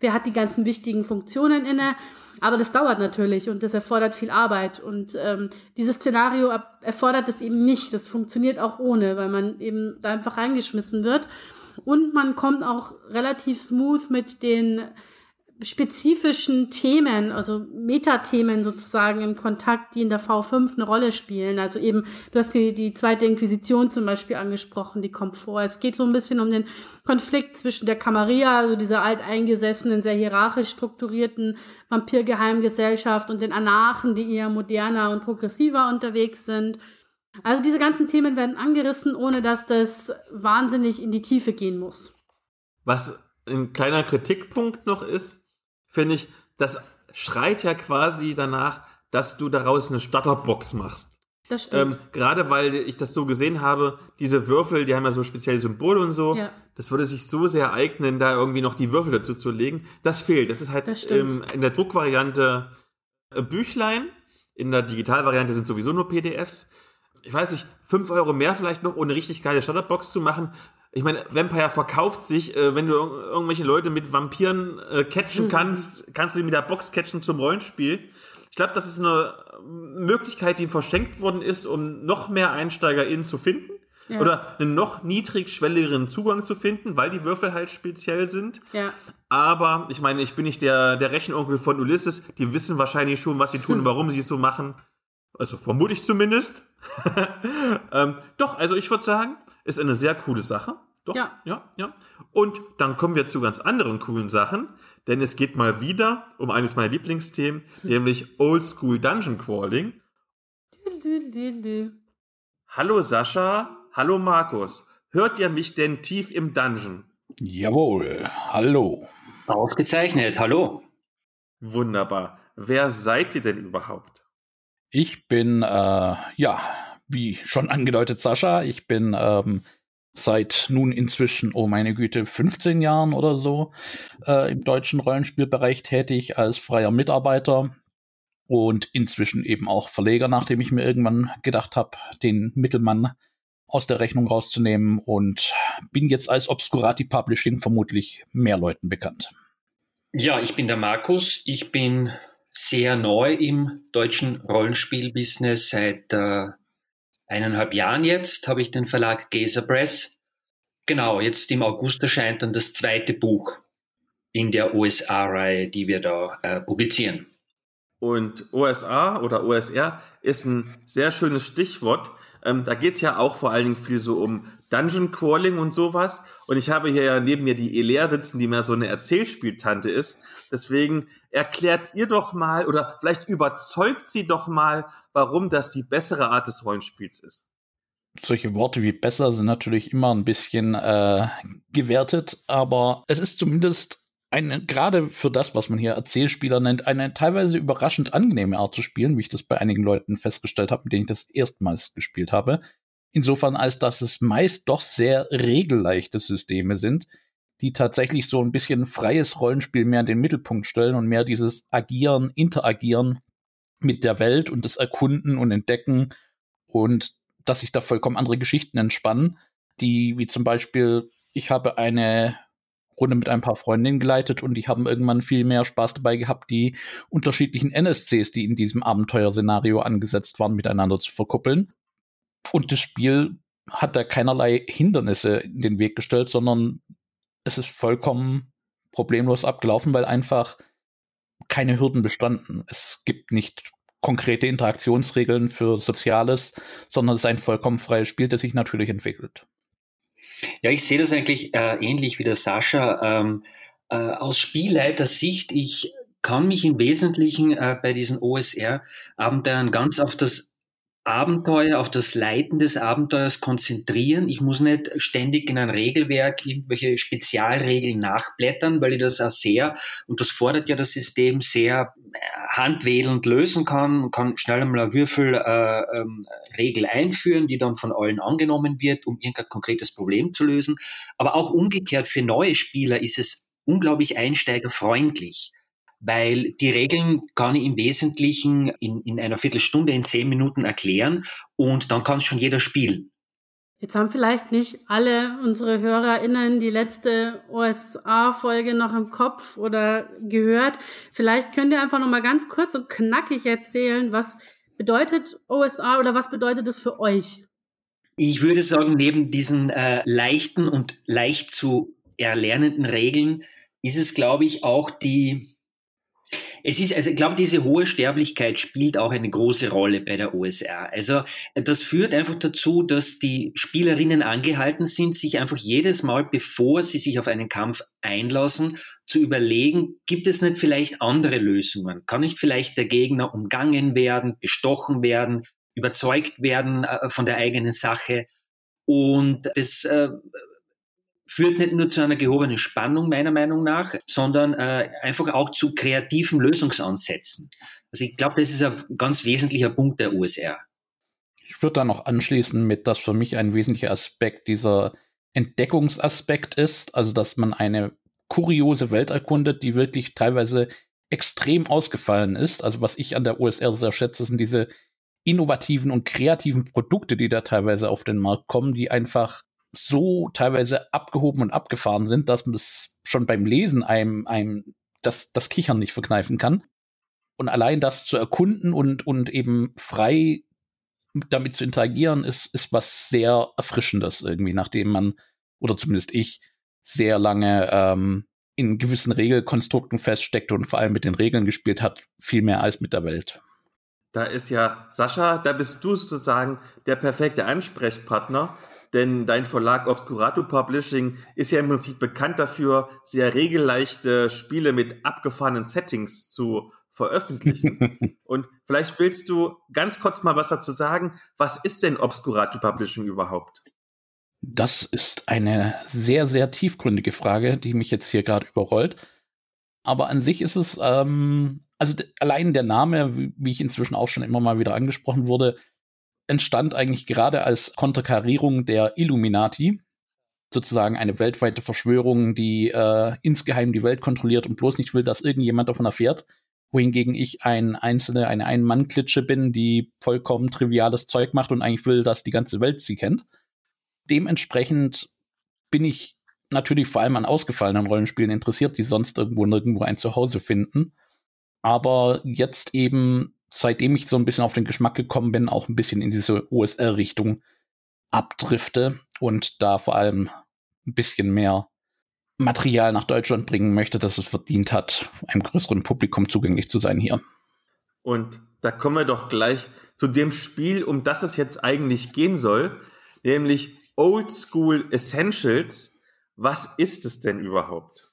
Speaker 3: wer hat die ganzen wichtigen Funktionen inne. Aber das dauert natürlich und das erfordert viel Arbeit. Und ähm, dieses Szenario erfordert es eben nicht. Das funktioniert auch ohne, weil man eben da einfach reingeschmissen wird. Und man kommt auch relativ smooth mit den spezifischen Themen, also Metathemen sozusagen im Kontakt, die in der V5 eine Rolle spielen. Also eben, du hast die, die zweite Inquisition zum Beispiel angesprochen, die kommt vor. Es geht so ein bisschen um den Konflikt zwischen der Camarilla, also dieser alteingesessenen, sehr hierarchisch strukturierten Vampirgeheimgesellschaft und den Anarchen, die eher moderner und progressiver unterwegs sind. Also diese ganzen Themen werden angerissen, ohne dass das wahnsinnig in die Tiefe gehen muss.
Speaker 2: Was ein kleiner Kritikpunkt noch ist, finde ich, das schreit ja quasi danach, dass du daraus eine Starterbox machst.
Speaker 3: Das stimmt.
Speaker 2: Ähm, Gerade weil ich das so gesehen habe, diese Würfel, die haben ja so spezielle Symbole und so.
Speaker 3: Ja.
Speaker 2: Das würde sich so sehr eignen, da irgendwie noch die Würfel dazu zu legen. Das fehlt. Das ist halt
Speaker 3: Das
Speaker 2: ähm, in der Druckvariante äh, Büchlein. In der Digitalvariante sind sowieso nur PDFs. Ich weiß nicht, 5 Euro mehr vielleicht noch, ohne richtig geile Starterbox zu machen. Ich meine, Vampire verkauft sich, äh, wenn du ir irgendwelche Leute mit Vampiren äh, catchen kannst, kannst du die mit der Box catchen zum Rollenspiel. Ich glaube, das ist eine Möglichkeit, die verschenkt worden ist, um noch mehr EinsteigerInnen zu finden.
Speaker 3: Ja.
Speaker 2: Oder einen noch niedrigschwelligeren Zugang zu finden, weil die Würfel halt speziell sind.
Speaker 3: Ja.
Speaker 2: Aber ich meine, ich bin nicht der, der Rechenonkel von Ulysses. Die wissen wahrscheinlich schon, was sie tun und warum sie es so machen. Also vermute ich zumindest. [LAUGHS] ähm, doch, also ich würde sagen, ist eine sehr coole Sache. Doch,
Speaker 3: Ja.
Speaker 2: ja, ja. Und dann kommen wir zu ganz anderen coolen Sachen, denn es geht mal wieder um eines meiner Lieblingsthemen, nämlich Oldschool Dungeon Crawling. Hallo Sascha, hallo Markus. Hört ihr mich denn tief im Dungeon?
Speaker 1: Jawohl, hallo.
Speaker 4: Ausgezeichnet, hallo.
Speaker 2: Wunderbar. Wer seid ihr denn überhaupt?
Speaker 1: Ich bin, äh, ja, wie schon angedeutet, Sascha. Ich bin ähm, seit nun inzwischen, oh meine Güte, 15 Jahren oder so äh, im deutschen Rollenspielbereich tätig als freier Mitarbeiter und inzwischen eben auch Verleger, nachdem ich mir irgendwann gedacht habe, den Mittelmann aus der Rechnung rauszunehmen und bin jetzt als Obscurati Publishing vermutlich mehr Leuten bekannt.
Speaker 4: Ja, ich bin der Markus. Ich bin sehr neu im deutschen Rollenspielbusiness. Seit äh, eineinhalb Jahren jetzt habe ich den Verlag Gazer Press. Genau, jetzt im August erscheint dann das zweite Buch in der OSA-Reihe, die wir da äh, publizieren.
Speaker 2: Und OSA oder OSR ist ein sehr schönes Stichwort. Ähm, da geht's ja auch vor allen Dingen viel so um Dungeon Crawling und sowas. Und ich habe hier ja neben mir die Elea sitzen, die mehr so eine Erzählspieltante ist. Deswegen erklärt ihr doch mal oder vielleicht überzeugt sie doch mal, warum das die bessere Art des Rollenspiels ist.
Speaker 1: solche Worte wie besser sind natürlich immer ein bisschen äh, gewertet, aber es ist zumindest eine, gerade für das, was man hier Erzählspieler nennt, eine teilweise überraschend angenehme Art zu spielen, wie ich das bei einigen Leuten festgestellt habe, mit denen ich das erstmals gespielt habe. Insofern, als dass es meist doch sehr regelleichte Systeme sind, die tatsächlich so ein bisschen freies Rollenspiel mehr in den Mittelpunkt stellen und mehr dieses Agieren, Interagieren mit der Welt und das Erkunden und Entdecken und dass sich da vollkommen andere Geschichten entspannen, die wie zum Beispiel, ich habe eine Runde mit ein paar Freundinnen geleitet und die haben irgendwann viel mehr Spaß dabei gehabt, die unterschiedlichen NSCs, die in diesem Abenteuerszenario angesetzt waren, miteinander zu verkuppeln. Und das Spiel hat da keinerlei Hindernisse in den Weg gestellt, sondern es ist vollkommen problemlos abgelaufen, weil einfach keine Hürden bestanden. Es gibt nicht konkrete Interaktionsregeln für Soziales, sondern es ist ein vollkommen freies Spiel, das sich natürlich entwickelt.
Speaker 4: Ja, ich sehe das eigentlich äh, ähnlich wie der Sascha. Ähm, äh, aus Spielleitersicht, ich kann mich im Wesentlichen äh, bei diesen OSR-Abenteuern ganz auf das Abenteuer, auf das Leiten des Abenteuers konzentrieren. Ich muss nicht ständig in ein Regelwerk irgendwelche Spezialregeln nachblättern, weil ich das auch sehr, und das fordert ja das System sehr äh, handwedelnd lösen kann, kann schnell einmal eine Würfelregel äh, ähm, einführen, die dann von allen angenommen wird, um irgendein konkretes Problem zu lösen. Aber auch umgekehrt für neue Spieler ist es unglaublich einsteigerfreundlich weil die Regeln kann ich im Wesentlichen in, in einer Viertelstunde, in zehn Minuten erklären und dann kann es schon jeder spielen.
Speaker 3: Jetzt haben vielleicht nicht alle unsere HörerInnen die letzte OSA-Folge noch im Kopf oder gehört. Vielleicht könnt ihr einfach noch mal ganz kurz und knackig erzählen, was bedeutet OSA oder was bedeutet es für euch?
Speaker 4: Ich würde sagen, neben diesen äh, leichten und leicht zu erlernenden Regeln ist es, glaube ich, auch die es ist, also ich glaube, diese hohe Sterblichkeit spielt auch eine große Rolle bei der OSR. Also das führt einfach dazu, dass die Spielerinnen angehalten sind, sich einfach jedes Mal, bevor sie sich auf einen Kampf einlassen, zu überlegen, gibt es nicht vielleicht andere Lösungen? Kann nicht vielleicht der Gegner umgangen werden, bestochen werden, überzeugt werden äh, von der eigenen Sache? Und das äh, führt nicht nur zu einer gehobenen Spannung meiner Meinung nach, sondern äh, einfach auch zu kreativen Lösungsansätzen. Also ich glaube, das ist ein ganz wesentlicher Punkt der USR.
Speaker 1: Ich würde da noch anschließen mit, dass für mich ein wesentlicher Aspekt dieser Entdeckungsaspekt ist, also dass man eine kuriose Welt erkundet, die wirklich teilweise extrem ausgefallen ist. Also was ich an der USR sehr schätze, sind diese innovativen und kreativen Produkte, die da teilweise auf den Markt kommen, die einfach so teilweise abgehoben und abgefahren sind, dass man das schon beim Lesen einem, einem das, das Kichern nicht verkneifen kann. Und allein das zu erkunden und, und eben frei damit zu interagieren, ist, ist was sehr Erfrischendes irgendwie, nachdem man, oder zumindest ich, sehr lange ähm, in gewissen Regelkonstrukten feststeckte und vor allem mit den Regeln gespielt hat, viel mehr als mit der Welt.
Speaker 2: Da ist ja Sascha, da bist du sozusagen der perfekte Ansprechpartner, denn dein Verlag Obscurato Publishing ist ja im Prinzip bekannt dafür, sehr regelleichte Spiele mit abgefahrenen Settings zu veröffentlichen. [LAUGHS] Und vielleicht willst du ganz kurz mal was dazu sagen. Was ist denn Obscurato Publishing überhaupt?
Speaker 1: Das ist eine sehr, sehr tiefgründige Frage, die mich jetzt hier gerade überrollt. Aber an sich ist es, ähm, also allein der Name, wie ich inzwischen auch schon immer mal wieder angesprochen wurde, entstand eigentlich gerade als Konterkarierung der Illuminati, sozusagen eine weltweite Verschwörung, die äh, insgeheim die Welt kontrolliert und bloß nicht will, dass irgendjemand davon erfährt, wohingegen ich ein einzelne, eine Ein-Mann-Klitsche bin, die vollkommen triviales Zeug macht und eigentlich will, dass die ganze Welt sie kennt. Dementsprechend bin ich natürlich vor allem an ausgefallenen Rollenspielen interessiert, die sonst irgendwo nirgendwo ein Zuhause finden. Aber jetzt eben seitdem ich so ein bisschen auf den Geschmack gekommen bin, auch ein bisschen in diese OSR-Richtung abdrifte und da vor allem ein bisschen mehr Material nach Deutschland bringen möchte, dass es verdient hat, einem größeren Publikum zugänglich zu sein hier.
Speaker 2: Und da kommen wir doch gleich zu dem Spiel, um das es jetzt eigentlich gehen soll, nämlich Old School Essentials. Was ist es denn überhaupt?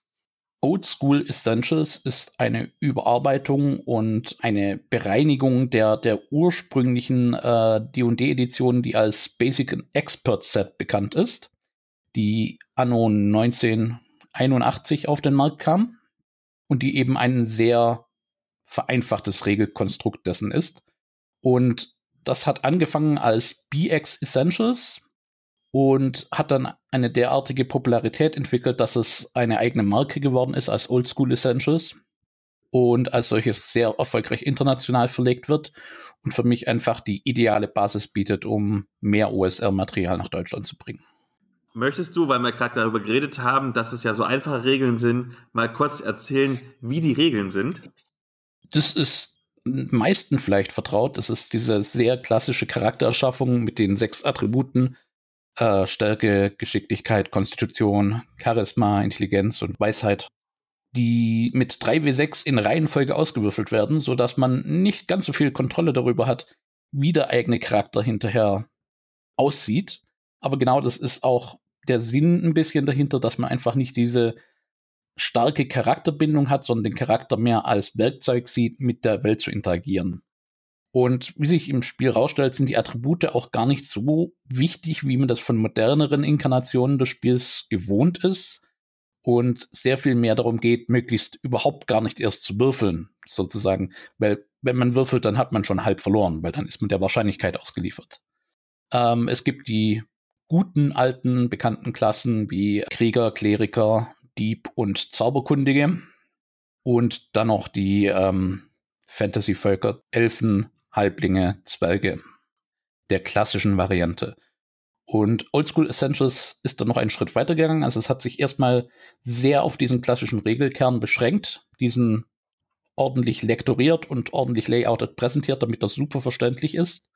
Speaker 1: Old School Essentials ist eine Überarbeitung und eine Bereinigung der, der ursprünglichen äh, D&D-Edition, die als Basic Expert Set bekannt ist, die anno 1981 auf den Markt kam und die eben ein sehr vereinfachtes Regelkonstrukt dessen ist. Und das hat angefangen als BX Essentials, und hat dann eine derartige Popularität entwickelt, dass es eine eigene Marke geworden ist als Old School Essentials und als solches sehr erfolgreich international verlegt wird und für mich einfach die ideale Basis bietet, um mehr OSR-Material nach Deutschland zu bringen.
Speaker 2: Möchtest du, weil wir gerade darüber geredet haben, dass es ja so einfache Regeln sind, mal kurz erzählen, wie die Regeln sind?
Speaker 1: Das ist meisten vielleicht vertraut. Das ist diese sehr klassische Charaktererschaffung mit den sechs Attributen, äh, Stärke, Geschicklichkeit, Konstitution, Charisma, Intelligenz und Weisheit, die mit 3W6 in Reihenfolge ausgewürfelt werden, sodass man nicht ganz so viel Kontrolle darüber hat, wie der eigene Charakter hinterher aussieht. Aber genau das ist auch der Sinn ein bisschen dahinter, dass man einfach nicht diese starke Charakterbindung hat, sondern den Charakter mehr als Werkzeug sieht, mit der Welt zu interagieren. Und wie sich im Spiel rausstellt, sind die Attribute auch gar nicht so wichtig, wie man das von moderneren Inkarnationen des Spiels gewohnt ist. Und sehr viel mehr darum geht, möglichst überhaupt gar nicht erst zu würfeln, sozusagen. Weil wenn man würfelt, dann hat man schon halb verloren, weil dann ist man der Wahrscheinlichkeit ausgeliefert. Ähm, es gibt die guten, alten, bekannten Klassen wie Krieger, Kleriker, Dieb und Zauberkundige. Und dann noch die ähm, Fantasy-Völker, Elfen, Halblinge, Zwerge der klassischen Variante. Und Oldschool Essentials ist dann noch einen Schritt weiter gegangen. Also es hat sich erstmal sehr auf diesen klassischen Regelkern beschränkt, diesen ordentlich lektoriert und ordentlich layoutet präsentiert, damit das super verständlich ist.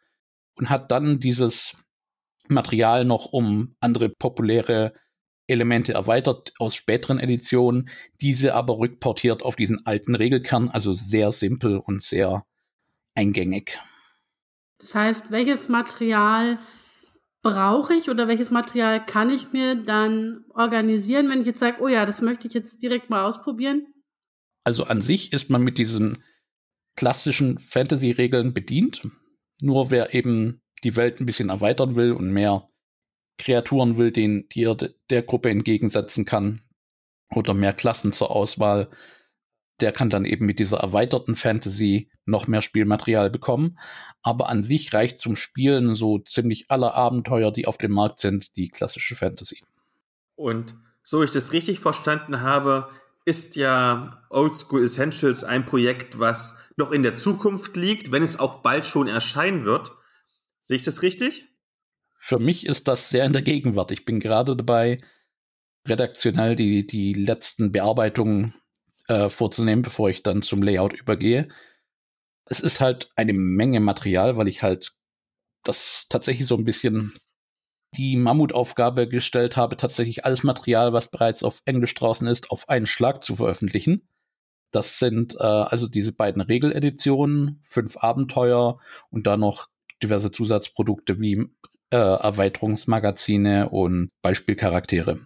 Speaker 1: Und hat dann dieses Material noch um andere populäre Elemente erweitert aus späteren Editionen, diese aber rückportiert auf diesen alten Regelkern, also sehr simpel und sehr eingängig.
Speaker 3: Das heißt, welches Material brauche ich oder welches Material kann ich mir dann organisieren, wenn ich jetzt sage, oh ja, das möchte ich jetzt direkt mal ausprobieren?
Speaker 1: Also an sich ist man mit diesen klassischen Fantasy-Regeln bedient. Nur wer eben die Welt ein bisschen erweitern will und mehr Kreaturen will, den, die er der Gruppe entgegensetzen kann oder mehr Klassen zur Auswahl, der kann dann eben mit dieser erweiterten Fantasy noch mehr Spielmaterial bekommen. Aber an sich reicht zum Spielen so ziemlich alle Abenteuer, die auf dem Markt sind, die klassische Fantasy.
Speaker 2: Und so ich das richtig verstanden habe, ist ja Old School Essentials ein Projekt, was noch in der Zukunft liegt, wenn es auch bald schon erscheinen wird. Sehe ich das richtig?
Speaker 1: Für mich ist das sehr in der Gegenwart. Ich bin gerade dabei, redaktionell die, die letzten Bearbeitungen äh, vorzunehmen, bevor ich dann zum Layout übergehe. Es ist halt eine Menge Material, weil ich halt das tatsächlich so ein bisschen die Mammutaufgabe gestellt habe, tatsächlich alles Material, was bereits auf Englisch draußen ist, auf einen Schlag zu veröffentlichen. Das sind äh, also diese beiden Regeleditionen, fünf Abenteuer und dann noch diverse Zusatzprodukte wie äh, Erweiterungsmagazine und Beispielcharaktere.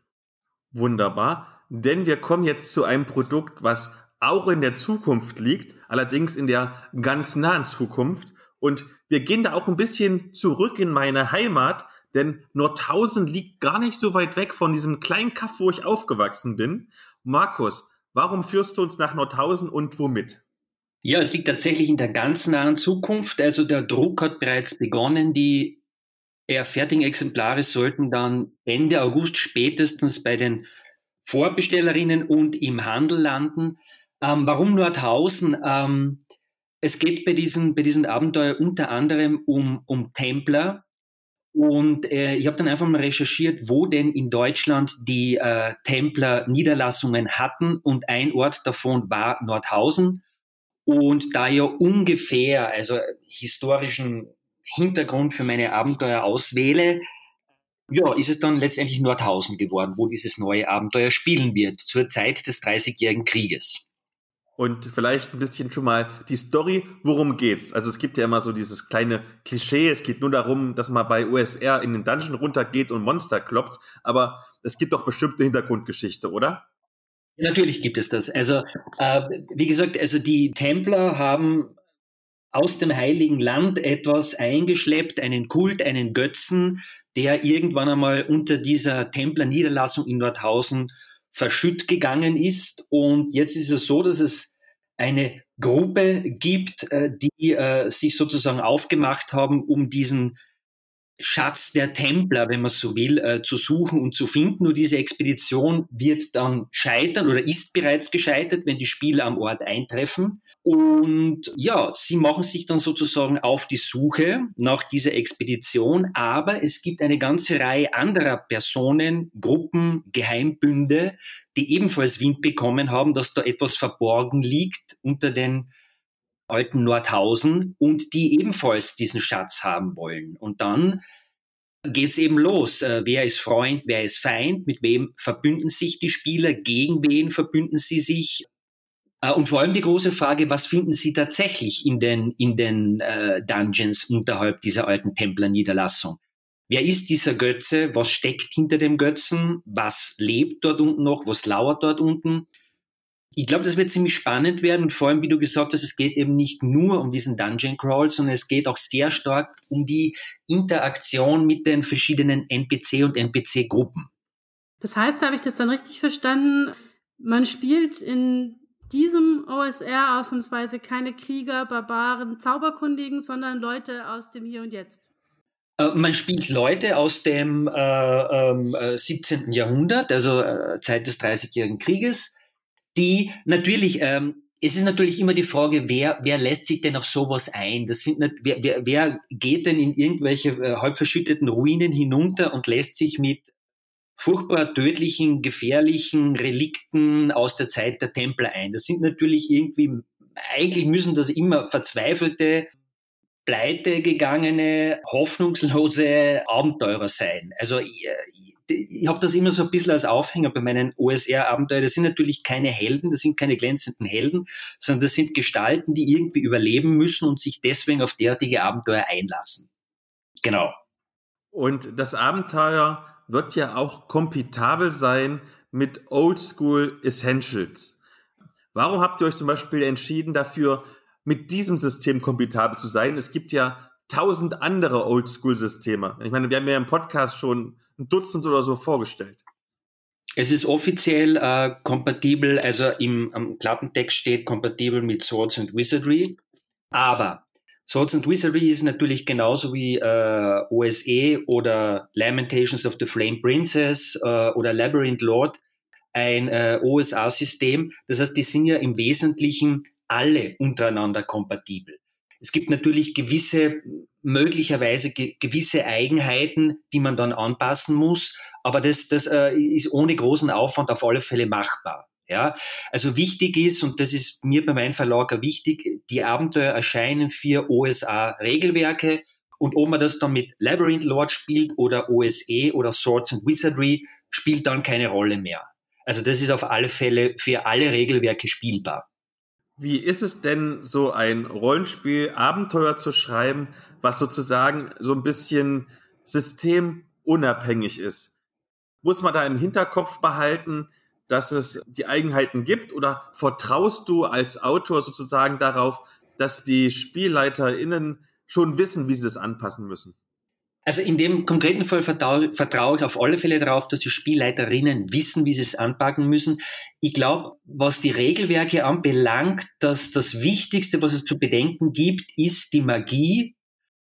Speaker 2: Wunderbar, denn wir kommen jetzt zu einem Produkt, was auch in der Zukunft liegt, allerdings in der ganz nahen Zukunft. Und wir gehen da auch ein bisschen zurück in meine Heimat, denn Nordhausen liegt gar nicht so weit weg von diesem kleinen Kaff, wo ich aufgewachsen bin. Markus, warum führst du uns nach Nordhausen und womit?
Speaker 4: Ja, es liegt tatsächlich in der ganz nahen Zukunft. Also der Druck hat bereits begonnen. Die eher fertigen Exemplare sollten dann Ende August spätestens bei den Vorbestellerinnen und im Handel landen. Ähm, warum Nordhausen? Ähm, es geht bei diesen, bei diesen Abenteuer unter anderem um, um Templer. Und äh, ich habe dann einfach mal recherchiert, wo denn in Deutschland die äh, Templer Niederlassungen hatten. Und ein Ort davon war Nordhausen. Und da ja ungefähr, also historischen Hintergrund für meine Abenteuer auswähle, ja, ist es dann letztendlich Nordhausen geworden, wo dieses neue Abenteuer spielen wird, zur Zeit des Dreißigjährigen Krieges.
Speaker 2: Und vielleicht ein bisschen schon mal die Story, worum geht's? Also es gibt ja immer so dieses kleine Klischee, es geht nur darum, dass man bei USR in den Dungeon runtergeht und Monster kloppt, aber es gibt doch bestimmte Hintergrundgeschichte, oder?
Speaker 4: Natürlich gibt es das. Also, äh, wie gesagt, also die Templer haben aus dem Heiligen Land etwas eingeschleppt, einen Kult, einen Götzen, der irgendwann einmal unter dieser Templerniederlassung in Nordhausen verschütt gegangen ist. Und jetzt ist es so, dass es eine Gruppe gibt, äh, die äh, sich sozusagen aufgemacht haben, um diesen Schatz der Templer, wenn man so will, äh, zu suchen und zu finden. Nur diese Expedition wird dann scheitern oder ist bereits gescheitert, wenn die Spieler am Ort eintreffen. Und ja, sie machen sich dann sozusagen auf die Suche nach dieser Expedition. Aber es gibt eine ganze Reihe anderer Personen, Gruppen, Geheimbünde, die ebenfalls Wind bekommen haben, dass da etwas verborgen liegt unter den alten Nordhausen und die ebenfalls diesen Schatz haben wollen. Und dann geht's eben los. Äh, wer ist Freund, wer ist Feind, mit wem verbünden sich die Spieler, gegen wen verbünden sie sich? Äh, und vor allem die große Frage, was finden sie tatsächlich in den, in den äh, Dungeons unterhalb dieser alten Templerniederlassung? Wer ist dieser Götze? Was steckt hinter dem Götzen? Was lebt dort unten noch? Was lauert dort unten? ich glaube, das wird ziemlich spannend werden und vor allem, wie du gesagt hast, es geht eben nicht nur um diesen Dungeon Crawl, sondern es geht auch sehr stark um die Interaktion mit den verschiedenen NPC und NPC-Gruppen.
Speaker 3: Das heißt, habe ich das dann richtig verstanden? Man spielt in diesem OSR ausnahmsweise keine Krieger, Barbaren, Zauberkundigen, sondern Leute aus dem Hier und Jetzt.
Speaker 4: Äh, man spielt Leute aus dem äh, äh, 17. Jahrhundert, also äh, Zeit des Dreißigjährigen Krieges die natürlich, ähm, es ist natürlich immer die Frage, wer, wer lässt sich denn auf sowas ein? Das sind nicht, wer, wer, wer geht denn in irgendwelche äh, halb verschütteten Ruinen hinunter und lässt sich mit furchtbar tödlichen, gefährlichen Relikten aus der Zeit der Templer ein? Das sind natürlich irgendwie, eigentlich müssen das immer verzweifelte, pleite gegangene, hoffnungslose Abenteurer sein. Also ich habe das immer so ein bisschen als Aufhänger bei meinen OSR-Abenteuern. Das sind natürlich keine Helden, das sind keine glänzenden Helden, sondern das sind Gestalten, die irgendwie überleben müssen und sich deswegen auf derartige Abenteuer einlassen. Genau.
Speaker 2: Und das Abenteuer wird ja auch kompitabel sein mit Oldschool Essentials. Warum habt ihr euch zum Beispiel entschieden dafür, mit diesem System kompitabel zu sein? Es gibt ja tausend andere Oldschool-Systeme. Ich meine, wir haben ja im Podcast schon ein Dutzend oder so vorgestellt.
Speaker 4: Es ist offiziell äh, kompatibel, also im am Klappentext steht kompatibel mit Swords and Wizardry. Aber Swords and Wizardry ist natürlich genauso wie äh, OSE oder Lamentations of the Flame Princess äh, oder Labyrinth Lord ein äh, OSA-System. Das heißt, die sind ja im Wesentlichen alle untereinander kompatibel. Es gibt natürlich gewisse, möglicherweise ge gewisse Eigenheiten, die man dann anpassen muss, aber das, das äh, ist ohne großen Aufwand auf alle Fälle machbar. Ja, also wichtig ist, und das ist mir bei meinem Verlag wichtig, die Abenteuer erscheinen für OSA-Regelwerke. Und ob man das dann mit Labyrinth Lord spielt oder OSE oder Swords and Wizardry, spielt dann keine Rolle mehr. Also das ist auf alle Fälle für alle Regelwerke spielbar.
Speaker 2: Wie ist es denn, so ein Rollenspiel-Abenteuer zu schreiben, was sozusagen so ein bisschen systemunabhängig ist? Muss man da im Hinterkopf behalten, dass es die Eigenheiten gibt oder vertraust du als Autor sozusagen darauf, dass die SpielleiterInnen schon wissen, wie sie es anpassen müssen?
Speaker 4: Also in dem konkreten Fall vertraue, ich auf alle Fälle darauf, dass die Spielleiterinnen wissen, wie sie es anpacken müssen. Ich glaube, was die Regelwerke anbelangt, dass das Wichtigste, was es zu bedenken gibt, ist die Magie,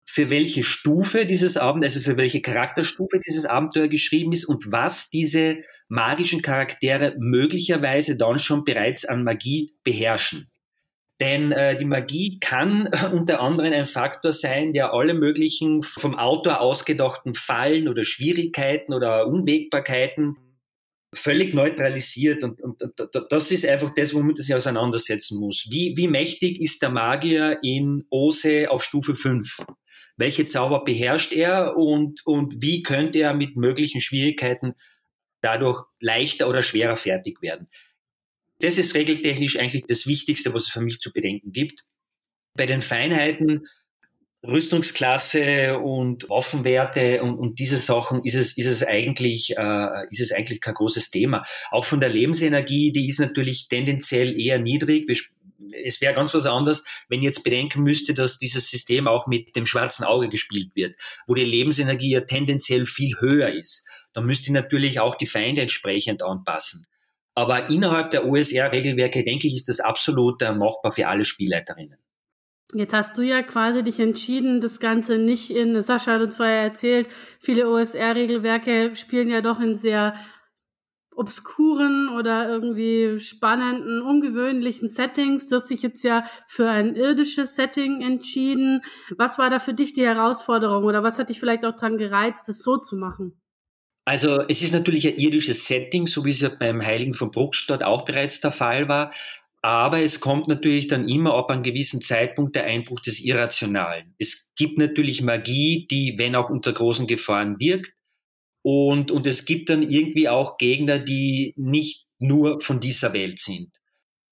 Speaker 4: für welche Stufe dieses Abenteuer, also für welche Charakterstufe dieses Abenteuer geschrieben ist und was diese magischen Charaktere möglicherweise dann schon bereits an Magie beherrschen. Denn äh, die Magie kann unter anderem ein Faktor sein, der alle möglichen vom Autor ausgedachten Fallen oder Schwierigkeiten oder Unwägbarkeiten völlig neutralisiert. Und, und, und das ist einfach das, womit man sich auseinandersetzen muss. Wie, wie mächtig ist der Magier in Ose auf Stufe 5? Welche Zauber beherrscht er und, und wie könnte er mit möglichen Schwierigkeiten dadurch leichter oder schwerer fertig werden? Das ist regeltechnisch eigentlich das Wichtigste, was es für mich zu bedenken gibt. Bei den Feinheiten Rüstungsklasse und Waffenwerte und, und diese Sachen ist es, ist es eigentlich, äh, ist es eigentlich kein großes Thema. Auch von der Lebensenergie, die ist natürlich tendenziell eher niedrig. Es wäre ganz was anderes, wenn ich jetzt bedenken müsste, dass dieses System auch mit dem schwarzen Auge gespielt wird, wo die Lebensenergie ja tendenziell viel höher ist. Dann müsste ich natürlich auch die Feinde entsprechend anpassen. Aber innerhalb der OSR-Regelwerke, denke ich, ist das absolut äh, machbar für alle Spielleiterinnen.
Speaker 3: Jetzt hast du ja quasi dich entschieden, das Ganze nicht in, Sascha hat uns vorher erzählt, viele OSR-Regelwerke spielen ja doch in sehr obskuren oder irgendwie spannenden, ungewöhnlichen Settings. Du hast dich jetzt ja für ein irdisches Setting entschieden. Was war da für dich die Herausforderung oder was hat dich vielleicht auch daran gereizt, das so zu machen?
Speaker 4: Also es ist natürlich ein irdisches Setting, so wie es ja beim Heiligen von Bruckstadt auch bereits der Fall war. Aber es kommt natürlich dann immer ab einem gewissen Zeitpunkt der Einbruch des Irrationalen. Es gibt natürlich Magie, die, wenn auch unter großen Gefahren wirkt. Und, und es gibt dann irgendwie auch Gegner, die nicht nur von dieser Welt sind.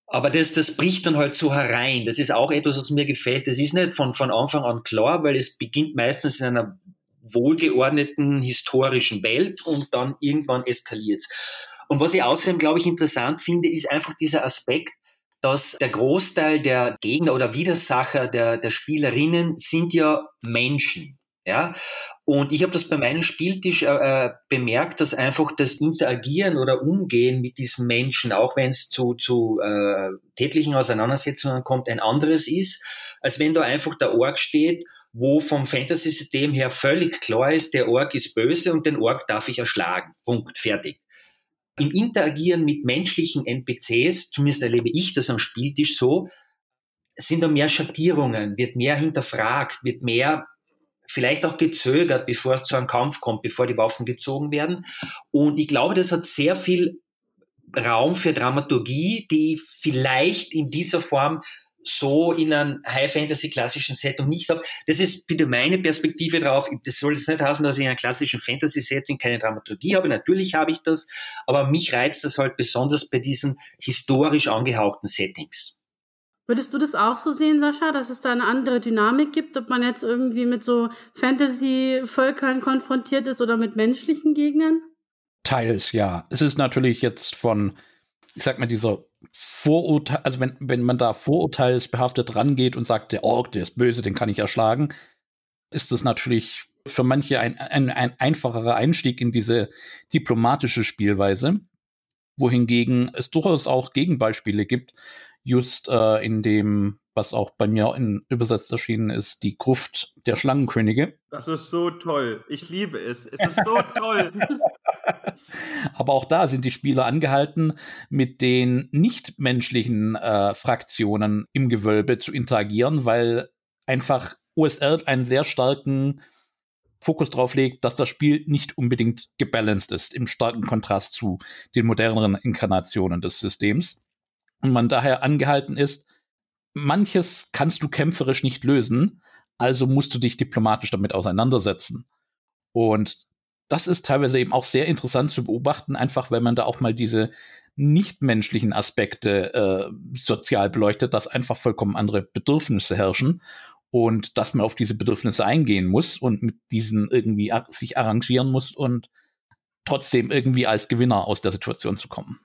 Speaker 4: Aber das, das bricht dann halt so herein. Das ist auch etwas, was mir gefällt. Das ist nicht von, von Anfang an klar, weil es beginnt meistens in einer wohlgeordneten historischen Welt und dann irgendwann eskaliert Und was ich außerdem, glaube ich, interessant finde, ist einfach dieser Aspekt, dass der Großteil der Gegner oder Widersacher der, der Spielerinnen sind ja Menschen. Ja, und ich habe das bei meinem Spieltisch äh, äh, bemerkt, dass einfach das Interagieren oder Umgehen mit diesen Menschen, auch wenn es zu, zu äh, tätlichen Auseinandersetzungen kommt, ein anderes ist, als wenn da einfach der Org steht wo vom Fantasy-System her völlig klar ist, der Ork ist böse und den Ork darf ich erschlagen. Punkt, fertig. Im Interagieren mit menschlichen NPCs, zumindest erlebe ich das am Spieltisch so, sind da mehr Schattierungen, wird mehr hinterfragt, wird mehr vielleicht auch gezögert, bevor es zu einem Kampf kommt, bevor die Waffen gezogen werden. Und ich glaube, das hat sehr viel Raum für Dramaturgie, die vielleicht in dieser Form so in einem High-Fantasy-klassischen Setting nicht habe. Das ist bitte meine Perspektive drauf. Das soll jetzt nicht heißen, dass ich in einem klassischen Fantasy-Setting keine Dramaturgie habe. Natürlich habe ich das, aber mich reizt das halt besonders bei diesen historisch angehauchten Settings.
Speaker 3: Würdest du das auch so sehen, Sascha, dass es da eine andere Dynamik gibt, ob man jetzt irgendwie mit so Fantasy-Völkern konfrontiert ist oder mit menschlichen Gegnern?
Speaker 1: Teils, ja. Es ist natürlich jetzt von, ich sag mal, dieser Vorurteil, also wenn, wenn man da vorurteilsbehaftet rangeht und sagt, der Ork, der ist böse, den kann ich erschlagen, ist es natürlich für manche ein, ein, ein einfacherer Einstieg in diese diplomatische Spielweise, wohingegen es durchaus auch Gegenbeispiele gibt, just äh, in dem, was auch bei mir in übersetzt erschienen ist, die Gruft der Schlangenkönige.
Speaker 2: Das ist so toll. Ich liebe es. Es ist so toll. [LAUGHS]
Speaker 1: Aber auch da sind die Spieler angehalten, mit den nichtmenschlichen äh, Fraktionen im Gewölbe zu interagieren, weil einfach OSR einen sehr starken Fokus drauf legt, dass das Spiel nicht unbedingt gebalanced ist, im starken Kontrast zu den moderneren Inkarnationen des Systems. Und man daher angehalten ist, manches kannst du kämpferisch nicht lösen, also musst du dich diplomatisch damit auseinandersetzen. Und das ist teilweise eben auch sehr interessant zu beobachten, einfach weil man da auch mal diese nichtmenschlichen Aspekte äh, sozial beleuchtet, dass einfach vollkommen andere Bedürfnisse herrschen und dass man auf diese Bedürfnisse eingehen muss und mit diesen irgendwie sich arrangieren muss und trotzdem irgendwie als Gewinner aus der Situation zu kommen.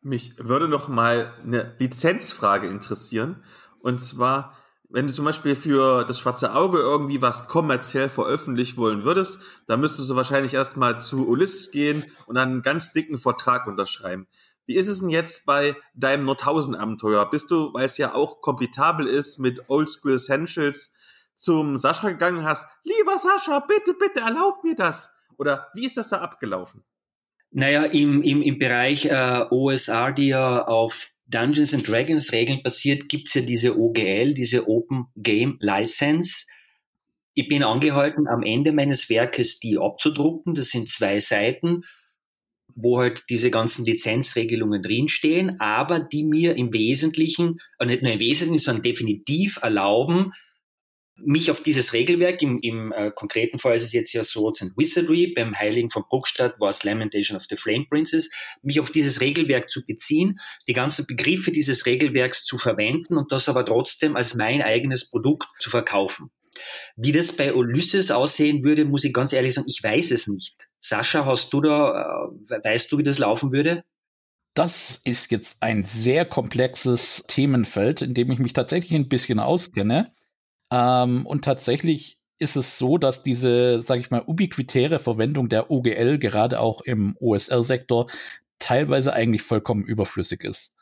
Speaker 2: Mich würde noch mal eine Lizenzfrage interessieren und zwar wenn du zum Beispiel für das schwarze Auge irgendwie was kommerziell veröffentlichen wollen würdest, dann müsstest du wahrscheinlich erstmal zu Ulysses gehen und dann einen ganz dicken Vertrag unterschreiben. Wie ist es denn jetzt bei deinem Nordhausen-Abenteuer? Bist du, weil es ja auch kompitabel ist mit Oldschool Essentials, zum Sascha gegangen hast, lieber Sascha, bitte, bitte, erlaub mir das? Oder wie ist das da abgelaufen?
Speaker 4: Naja, im, im, im Bereich äh, OSR, die ja auf Dungeons and Dragons Regeln basiert, gibt's ja diese OGL, diese Open Game License. Ich bin angehalten, am Ende meines Werkes die abzudrucken. Das sind zwei Seiten, wo halt diese ganzen Lizenzregelungen drinstehen, aber die mir im Wesentlichen, äh, nicht nur im Wesentlichen, sondern definitiv erlauben, mich auf dieses Regelwerk, im, im äh, konkreten Fall ist es jetzt ja Swords and Wizardry, beim Heiligen von Bruckstadt war es Lamentation of the Flame Princess, mich auf dieses Regelwerk zu beziehen, die ganzen Begriffe dieses Regelwerks zu verwenden und das aber trotzdem als mein eigenes Produkt zu verkaufen. Wie das bei Ulysses aussehen würde, muss ich ganz ehrlich sagen, ich weiß es nicht. Sascha, hast du da, äh, weißt du, wie das laufen würde?
Speaker 1: Das ist jetzt ein sehr komplexes Themenfeld, in dem ich mich tatsächlich ein bisschen auskenne. Ähm, und tatsächlich ist es so, dass diese, sage ich mal, ubiquitäre Verwendung der OGL gerade auch im OSR-Sektor teilweise eigentlich vollkommen überflüssig ist.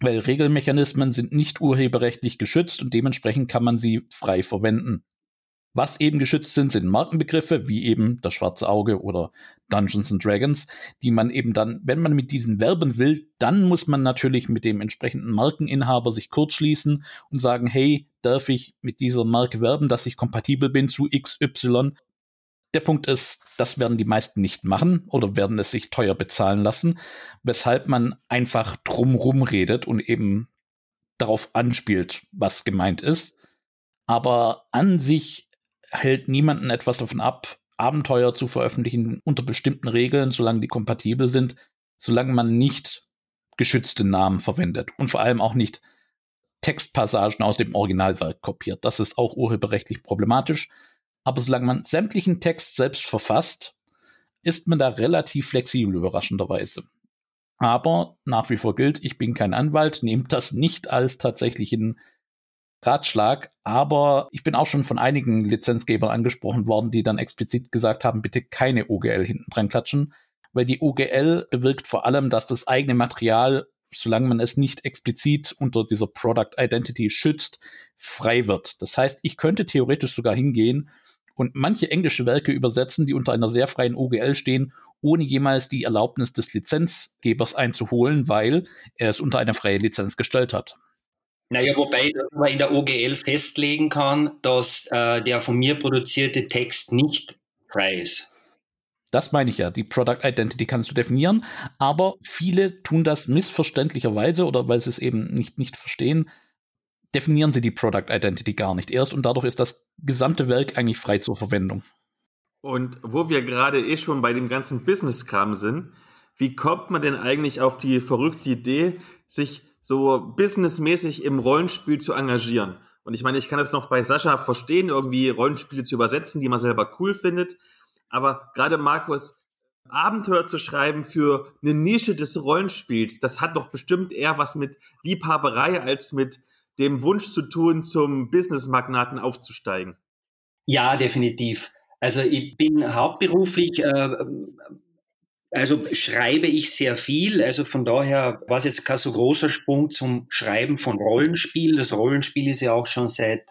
Speaker 1: Weil Regelmechanismen sind nicht urheberrechtlich geschützt und dementsprechend kann man sie frei verwenden. Was eben geschützt sind, sind Markenbegriffe wie eben das schwarze Auge oder Dungeons and Dragons, die man eben dann, wenn man mit diesen werben will, dann muss man natürlich mit dem entsprechenden Markeninhaber sich kurzschließen und sagen, hey, darf ich mit dieser Marke werben, dass ich kompatibel bin zu XY? Der Punkt ist, das werden die meisten nicht machen oder werden es sich teuer bezahlen lassen, weshalb man einfach drumrum redet und eben darauf anspielt, was gemeint ist. Aber an sich hält niemanden etwas davon ab, Abenteuer zu veröffentlichen unter bestimmten Regeln, solange die kompatibel sind, solange man nicht geschützte Namen verwendet und vor allem auch nicht Textpassagen aus dem Originalwerk kopiert. Das ist auch urheberrechtlich problematisch. Aber solange man sämtlichen Text selbst verfasst, ist man da relativ flexibel, überraschenderweise. Aber nach wie vor gilt, ich bin kein Anwalt, nehmt das nicht als tatsächlichen Ratschlag, aber ich bin auch schon von einigen Lizenzgebern angesprochen worden, die dann explizit gesagt haben, bitte keine OGL hinten dran klatschen, weil die OGL bewirkt vor allem, dass das eigene Material, solange man es nicht explizit unter dieser Product Identity schützt, frei wird. Das heißt, ich könnte theoretisch sogar hingehen und manche englische Werke übersetzen, die unter einer sehr freien OGL stehen, ohne jemals die Erlaubnis des Lizenzgebers einzuholen, weil er es unter eine freie Lizenz gestellt hat.
Speaker 4: Naja, wobei man in der OGL festlegen kann, dass äh, der von mir produzierte Text nicht frei ist.
Speaker 1: Das meine ich ja. Die Product Identity kannst du definieren, aber viele tun das missverständlicherweise oder weil sie es eben nicht, nicht verstehen, definieren sie die Product Identity gar nicht erst und dadurch ist das gesamte Werk eigentlich frei zur Verwendung.
Speaker 2: Und wo wir gerade eh schon bei dem ganzen Business-Kram sind, wie kommt man denn eigentlich auf die verrückte Idee, sich so businessmäßig im Rollenspiel zu engagieren. Und ich meine, ich kann es noch bei Sascha verstehen, irgendwie Rollenspiele zu übersetzen, die man selber cool findet. Aber gerade Markus, Abenteuer zu schreiben für eine Nische des Rollenspiels, das hat doch bestimmt eher was mit Liebhaberei als mit dem Wunsch zu tun, zum Businessmagnaten aufzusteigen.
Speaker 4: Ja, definitiv. Also ich bin hauptberuflich, äh, also schreibe ich sehr viel. Also von daher war es jetzt kein so großer Sprung zum Schreiben von Rollenspiel. Das Rollenspiel ist ja auch schon seit,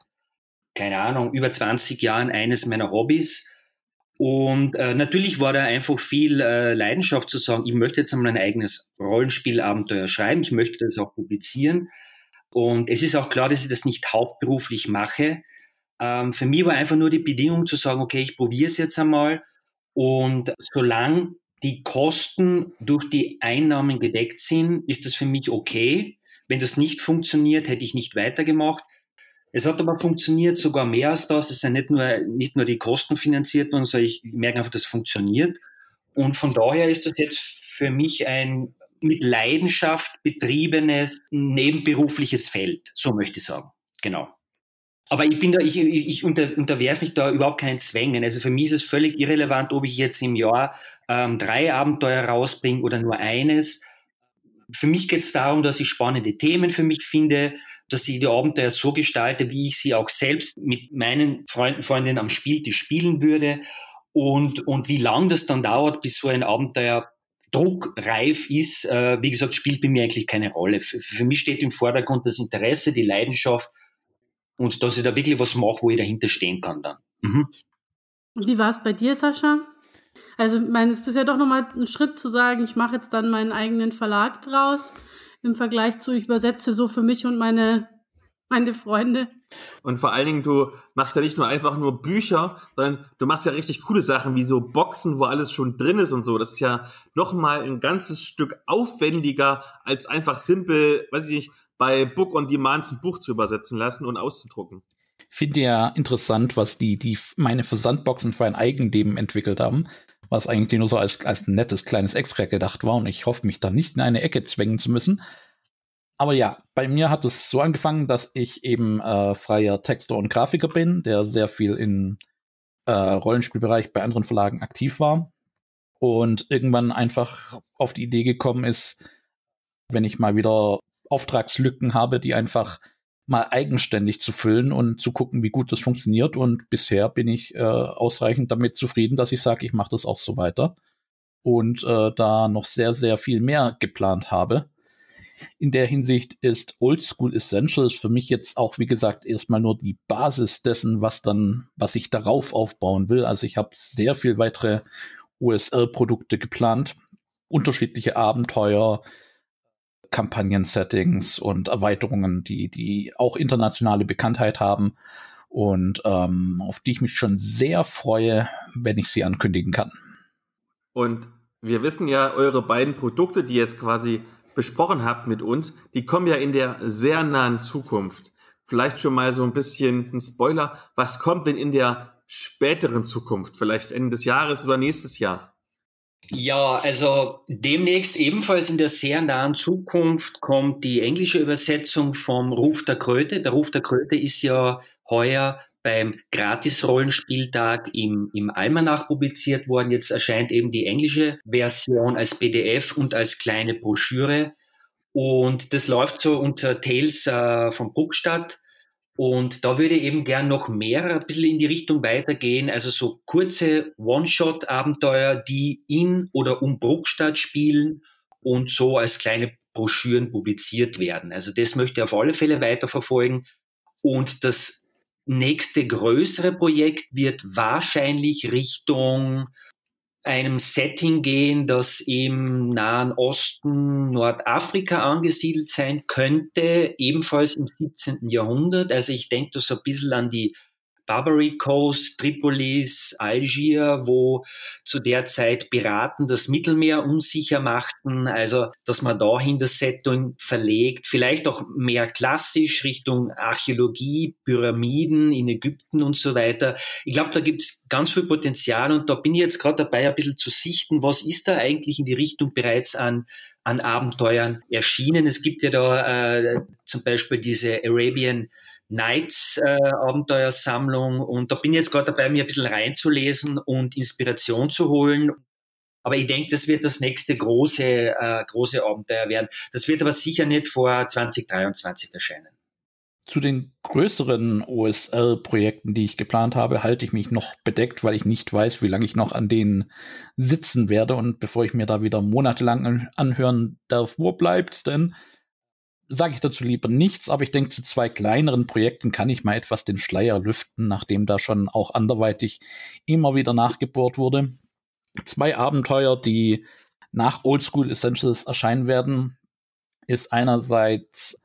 Speaker 4: keine Ahnung, über 20 Jahren eines meiner Hobbys. Und äh, natürlich war da einfach viel äh, Leidenschaft zu sagen, ich möchte jetzt einmal ein eigenes Rollenspielabenteuer schreiben, ich möchte das auch publizieren. Und es ist auch klar, dass ich das nicht hauptberuflich mache. Ähm, für mich war einfach nur die Bedingung zu sagen, okay, ich probiere es jetzt einmal. Und solange die Kosten durch die Einnahmen gedeckt sind, ist das für mich okay. Wenn das nicht funktioniert, hätte ich nicht weitergemacht. Es hat aber funktioniert, sogar mehr als das. Es sind nicht nur, nicht nur die Kosten finanziert worden, sondern ich merke einfach, das funktioniert. Und von daher ist das jetzt für mich ein mit Leidenschaft betriebenes nebenberufliches Feld, so möchte ich sagen. Genau. Aber ich bin da, ich, ich unter, unterwerfe mich da überhaupt keinen Zwängen. Also für mich ist es völlig irrelevant, ob ich jetzt im Jahr ähm, drei Abenteuer rausbringe oder nur eines. Für mich geht es darum, dass ich spannende Themen für mich finde, dass ich die Abenteuer so gestalte, wie ich sie auch selbst mit meinen Freunden, Freundinnen am Spieltisch spielen würde. Und, und wie lang das dann dauert, bis so ein Abenteuer druckreif ist, äh, wie gesagt, spielt bei mir eigentlich keine Rolle. Für, für mich steht im Vordergrund das Interesse, die Leidenschaft und dass ich da wirklich was mache, wo ich dahinter stehen kann dann. Mhm.
Speaker 3: Und wie war es bei dir, Sascha? Also, ich meine, es ist ja doch nochmal ein Schritt zu sagen, ich mache jetzt dann meinen eigenen Verlag draus im Vergleich zu, ich übersetze so für mich und meine, meine Freunde.
Speaker 2: Und vor allen Dingen, du machst ja nicht nur einfach nur Bücher, sondern du machst ja richtig coole Sachen, wie so Boxen, wo alles schon drin ist und so. Das ist ja nochmal ein ganzes Stück aufwendiger, als einfach simpel, weiß ich nicht, bei Book on Demand ein Buch zu übersetzen lassen und auszudrucken.
Speaker 1: Finde ja interessant, was die, die meine Versandboxen für ein Eigenleben entwickelt haben was eigentlich nur so als, als nettes kleines Extra gedacht war und ich hoffe, mich da nicht in eine Ecke zwängen zu müssen. Aber ja, bei mir hat es so angefangen, dass ich eben äh, freier Texter und Grafiker bin, der sehr viel im äh, Rollenspielbereich bei anderen Verlagen aktiv war und irgendwann einfach auf die Idee gekommen ist, wenn ich mal wieder Auftragslücken habe, die einfach mal eigenständig zu füllen und zu gucken, wie gut das funktioniert. Und bisher bin ich äh, ausreichend damit zufrieden, dass ich sage, ich mache das auch so weiter und äh, da noch sehr, sehr viel mehr geplant habe. In der Hinsicht ist Old School Essentials für mich jetzt auch, wie gesagt, erstmal nur die Basis dessen, was dann, was ich darauf aufbauen will. Also ich habe sehr viel weitere USL-Produkte geplant, unterschiedliche Abenteuer, Kampagnen-Settings und Erweiterungen, die, die auch internationale Bekanntheit haben und ähm, auf die ich mich schon sehr freue, wenn ich sie ankündigen kann.
Speaker 2: Und wir wissen ja, eure beiden Produkte, die ihr jetzt quasi besprochen habt mit uns, die kommen ja in der sehr nahen Zukunft. Vielleicht schon mal so ein bisschen ein Spoiler. Was kommt denn in der späteren Zukunft? Vielleicht Ende des Jahres oder nächstes Jahr?
Speaker 4: Ja, also demnächst ebenfalls in der sehr nahen Zukunft kommt die englische Übersetzung vom Ruf der Kröte. Der Ruf der Kröte ist ja heuer beim Gratis-Rollenspieltag im, im Almanach publiziert worden. Jetzt erscheint eben die englische Version als PDF und als kleine Broschüre. Und das läuft so unter Tales äh, von Bruckstadt. Und da würde ich eben gern noch mehr ein bisschen in die Richtung weitergehen, also so kurze One-Shot-Abenteuer, die in oder um Bruckstadt spielen und so als kleine Broschüren publiziert werden. Also das möchte ich auf alle Fälle weiterverfolgen. Und das nächste größere Projekt wird wahrscheinlich Richtung einem Setting gehen, das im Nahen Osten, Nordafrika angesiedelt sein könnte, ebenfalls im 17. Jahrhundert. Also ich denke da so ein bisschen an die Barbary Coast, Tripolis, Algier, wo zu der Zeit Piraten das Mittelmeer unsicher machten. Also, dass man dahin das Setting verlegt, vielleicht auch mehr klassisch Richtung Archäologie, Pyramiden in Ägypten und so weiter. Ich glaube, da gibt es ganz viel Potenzial und da bin ich jetzt gerade dabei, ein bisschen zu sichten, was ist da eigentlich in die Richtung bereits an an Abenteuern erschienen. Es gibt ja da äh, zum Beispiel diese Arabian Nights äh, Abenteuersammlung und da bin ich jetzt gerade dabei, mir ein bisschen reinzulesen und Inspiration zu holen. Aber ich denke, das wird das nächste große, äh, große Abenteuer werden. Das wird aber sicher nicht vor 2023 erscheinen.
Speaker 1: Zu den größeren OSL-Projekten, die ich geplant habe, halte ich mich noch bedeckt, weil ich nicht weiß, wie lange ich noch an denen sitzen werde. Und bevor ich mir da wieder monatelang anhören darf, wo bleibt denn, sage ich dazu lieber nichts. Aber ich denke, zu zwei kleineren Projekten kann ich mal etwas den Schleier lüften, nachdem da schon auch anderweitig immer wieder nachgebohrt wurde. Zwei Abenteuer, die nach Oldschool Essentials erscheinen werden, ist einerseits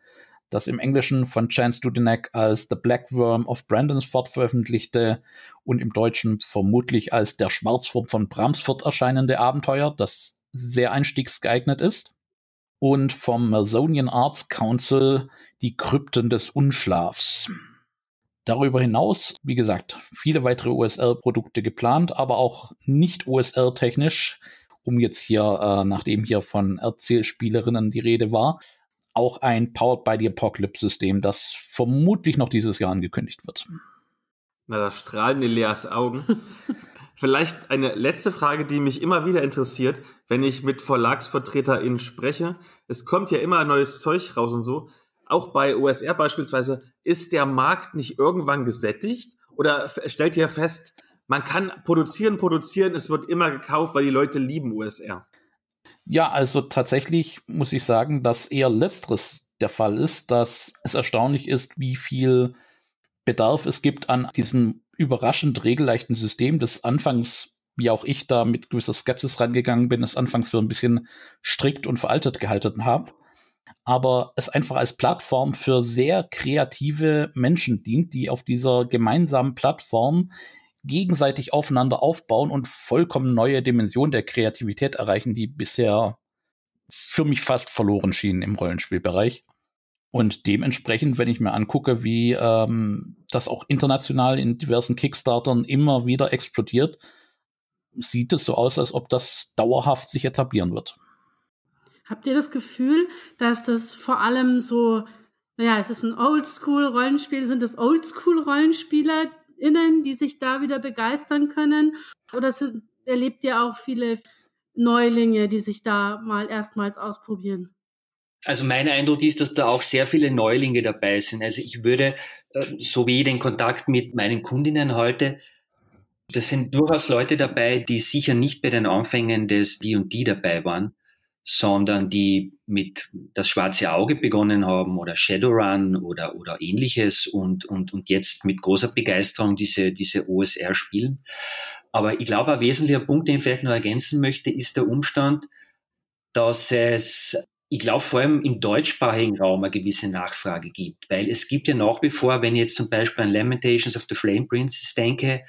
Speaker 1: das im Englischen von Chance Dudenek als The Black Worm of Brandonsford veröffentlichte und im Deutschen vermutlich als Der Schwarzwurm von Bramsford erscheinende Abenteuer, das sehr einstiegsgeeignet ist. Und vom Mersonian Arts Council Die Krypten des Unschlafs. Darüber hinaus, wie gesagt, viele weitere OSL-Produkte geplant, aber auch nicht OSL-technisch, um jetzt hier, äh, nachdem hier von Erzählspielerinnen die Rede war, auch ein Powered by the Apocalypse-System, das vermutlich noch dieses Jahr angekündigt wird.
Speaker 2: Na, da strahlen Elias Augen. [LAUGHS] Vielleicht eine letzte Frage, die mich immer wieder interessiert, wenn ich mit VerlagsvertreterInnen spreche. Es kommt ja immer neues Zeug raus und so. Auch bei OSR beispielsweise, ist der Markt nicht irgendwann gesättigt? Oder stellt ihr fest, man kann produzieren, produzieren, es wird immer gekauft, weil die Leute lieben OSR?
Speaker 1: Ja, also tatsächlich muss ich sagen, dass eher letzteres der Fall ist, dass es erstaunlich ist, wie viel Bedarf es gibt an diesem überraschend regelleichten System, das anfangs, wie auch ich da mit gewisser Skepsis rangegangen bin, das anfangs für ein bisschen strikt und veraltet gehalten habe, aber es einfach als Plattform für sehr kreative Menschen dient, die auf dieser gemeinsamen Plattform gegenseitig aufeinander aufbauen und vollkommen neue Dimensionen der Kreativität erreichen, die bisher für mich fast verloren schienen im Rollenspielbereich. Und dementsprechend, wenn ich mir angucke, wie ähm, das auch international in diversen Kickstartern immer wieder explodiert, sieht es so aus, als ob das dauerhaft sich etablieren wird.
Speaker 3: Habt ihr das Gefühl, dass das vor allem so, naja, es ist ein Oldschool-Rollenspiel, sind das Oldschool-Rollenspieler, innen, die sich da wieder begeistern können? Oder sind, erlebt ihr auch viele Neulinge, die sich da mal erstmals ausprobieren?
Speaker 4: Also mein Eindruck ist, dass da auch sehr viele Neulinge dabei sind. Also ich würde, so wie ich den Kontakt mit meinen Kundinnen heute, das sind durchaus Leute dabei, die sicher nicht bei den Anfängen des D&D dabei waren, sondern die mit das schwarze Auge begonnen haben oder Shadowrun oder, oder ähnliches und, und, und jetzt mit großer Begeisterung diese, diese OSR spielen. Aber ich glaube, ein wesentlicher Punkt, den ich vielleicht noch ergänzen möchte, ist der Umstand, dass es, ich glaube, vor allem im deutschsprachigen Raum eine gewisse Nachfrage gibt, weil es gibt ja nach wie vor, wenn ich jetzt zum Beispiel an Lamentations of the Flame Princess denke,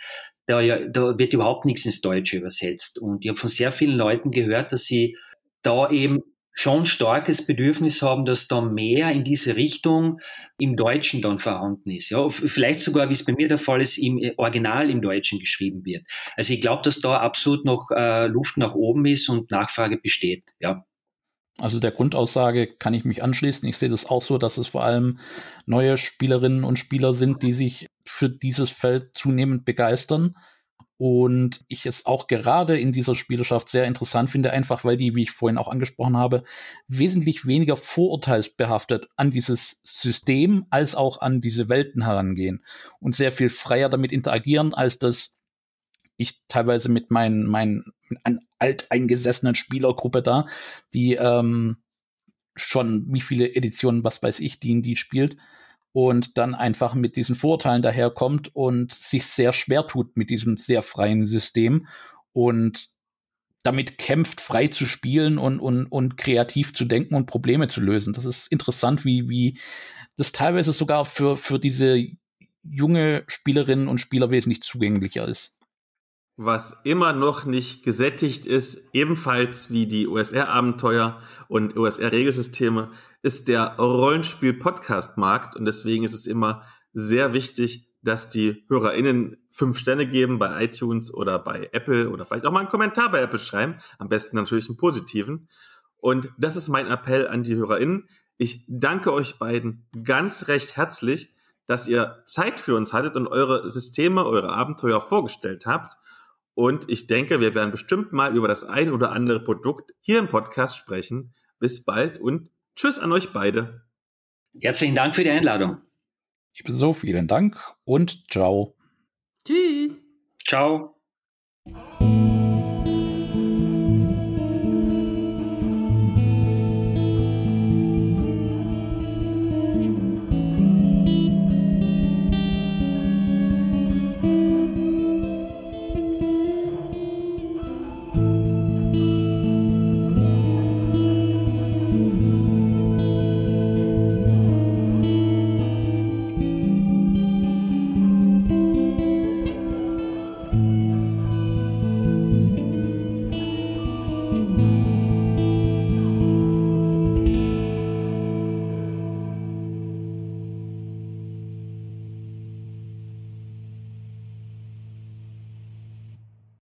Speaker 4: da, ja, da wird überhaupt nichts ins Deutsche übersetzt. Und ich habe von sehr vielen Leuten gehört, dass sie da eben schon starkes Bedürfnis haben, dass da mehr in diese Richtung im Deutschen dann vorhanden ist. Ja, vielleicht sogar, wie es bei mir der Fall ist, im Original im Deutschen geschrieben wird. Also ich glaube, dass da absolut noch äh, Luft nach oben ist und Nachfrage besteht. Ja.
Speaker 1: Also der Grundaussage kann ich mich anschließen. Ich sehe das auch so, dass es vor allem neue Spielerinnen und Spieler sind, die sich für dieses Feld zunehmend begeistern und ich es auch gerade in dieser Spielerschaft sehr interessant finde, einfach weil die, wie ich vorhin auch angesprochen habe, wesentlich weniger vorurteilsbehaftet an dieses System als auch an diese Welten herangehen und sehr viel freier damit interagieren, als das ich teilweise mit meinen, meinen alteingesessenen Spielergruppe da, die ähm, schon wie viele Editionen, was weiß ich, die, die spielt, und dann einfach mit diesen Vorurteilen daherkommt und sich sehr schwer tut mit diesem sehr freien System und damit kämpft, frei zu spielen und, und, und kreativ zu denken und Probleme zu lösen. Das ist interessant, wie, wie das teilweise sogar für, für diese junge Spielerinnen und Spieler wesentlich zugänglicher ist.
Speaker 2: Was immer noch nicht gesättigt ist, ebenfalls wie die OSR-Abenteuer und OSR-Regelsysteme, ist der Rollenspiel-Podcast-Markt. Und deswegen ist es immer sehr wichtig, dass die HörerInnen fünf Sterne geben bei iTunes oder bei Apple oder vielleicht auch mal einen Kommentar bei Apple schreiben. Am besten natürlich einen positiven. Und das ist mein Appell an die HörerInnen. Ich danke euch beiden ganz recht herzlich, dass ihr Zeit für uns hattet und eure Systeme, eure Abenteuer vorgestellt habt. Und ich denke, wir werden bestimmt mal über das ein oder andere Produkt hier im Podcast sprechen. Bis bald und tschüss an euch beide.
Speaker 4: Herzlichen Dank für die Einladung.
Speaker 1: Ebenso vielen Dank und ciao.
Speaker 3: Tschüss.
Speaker 4: Ciao.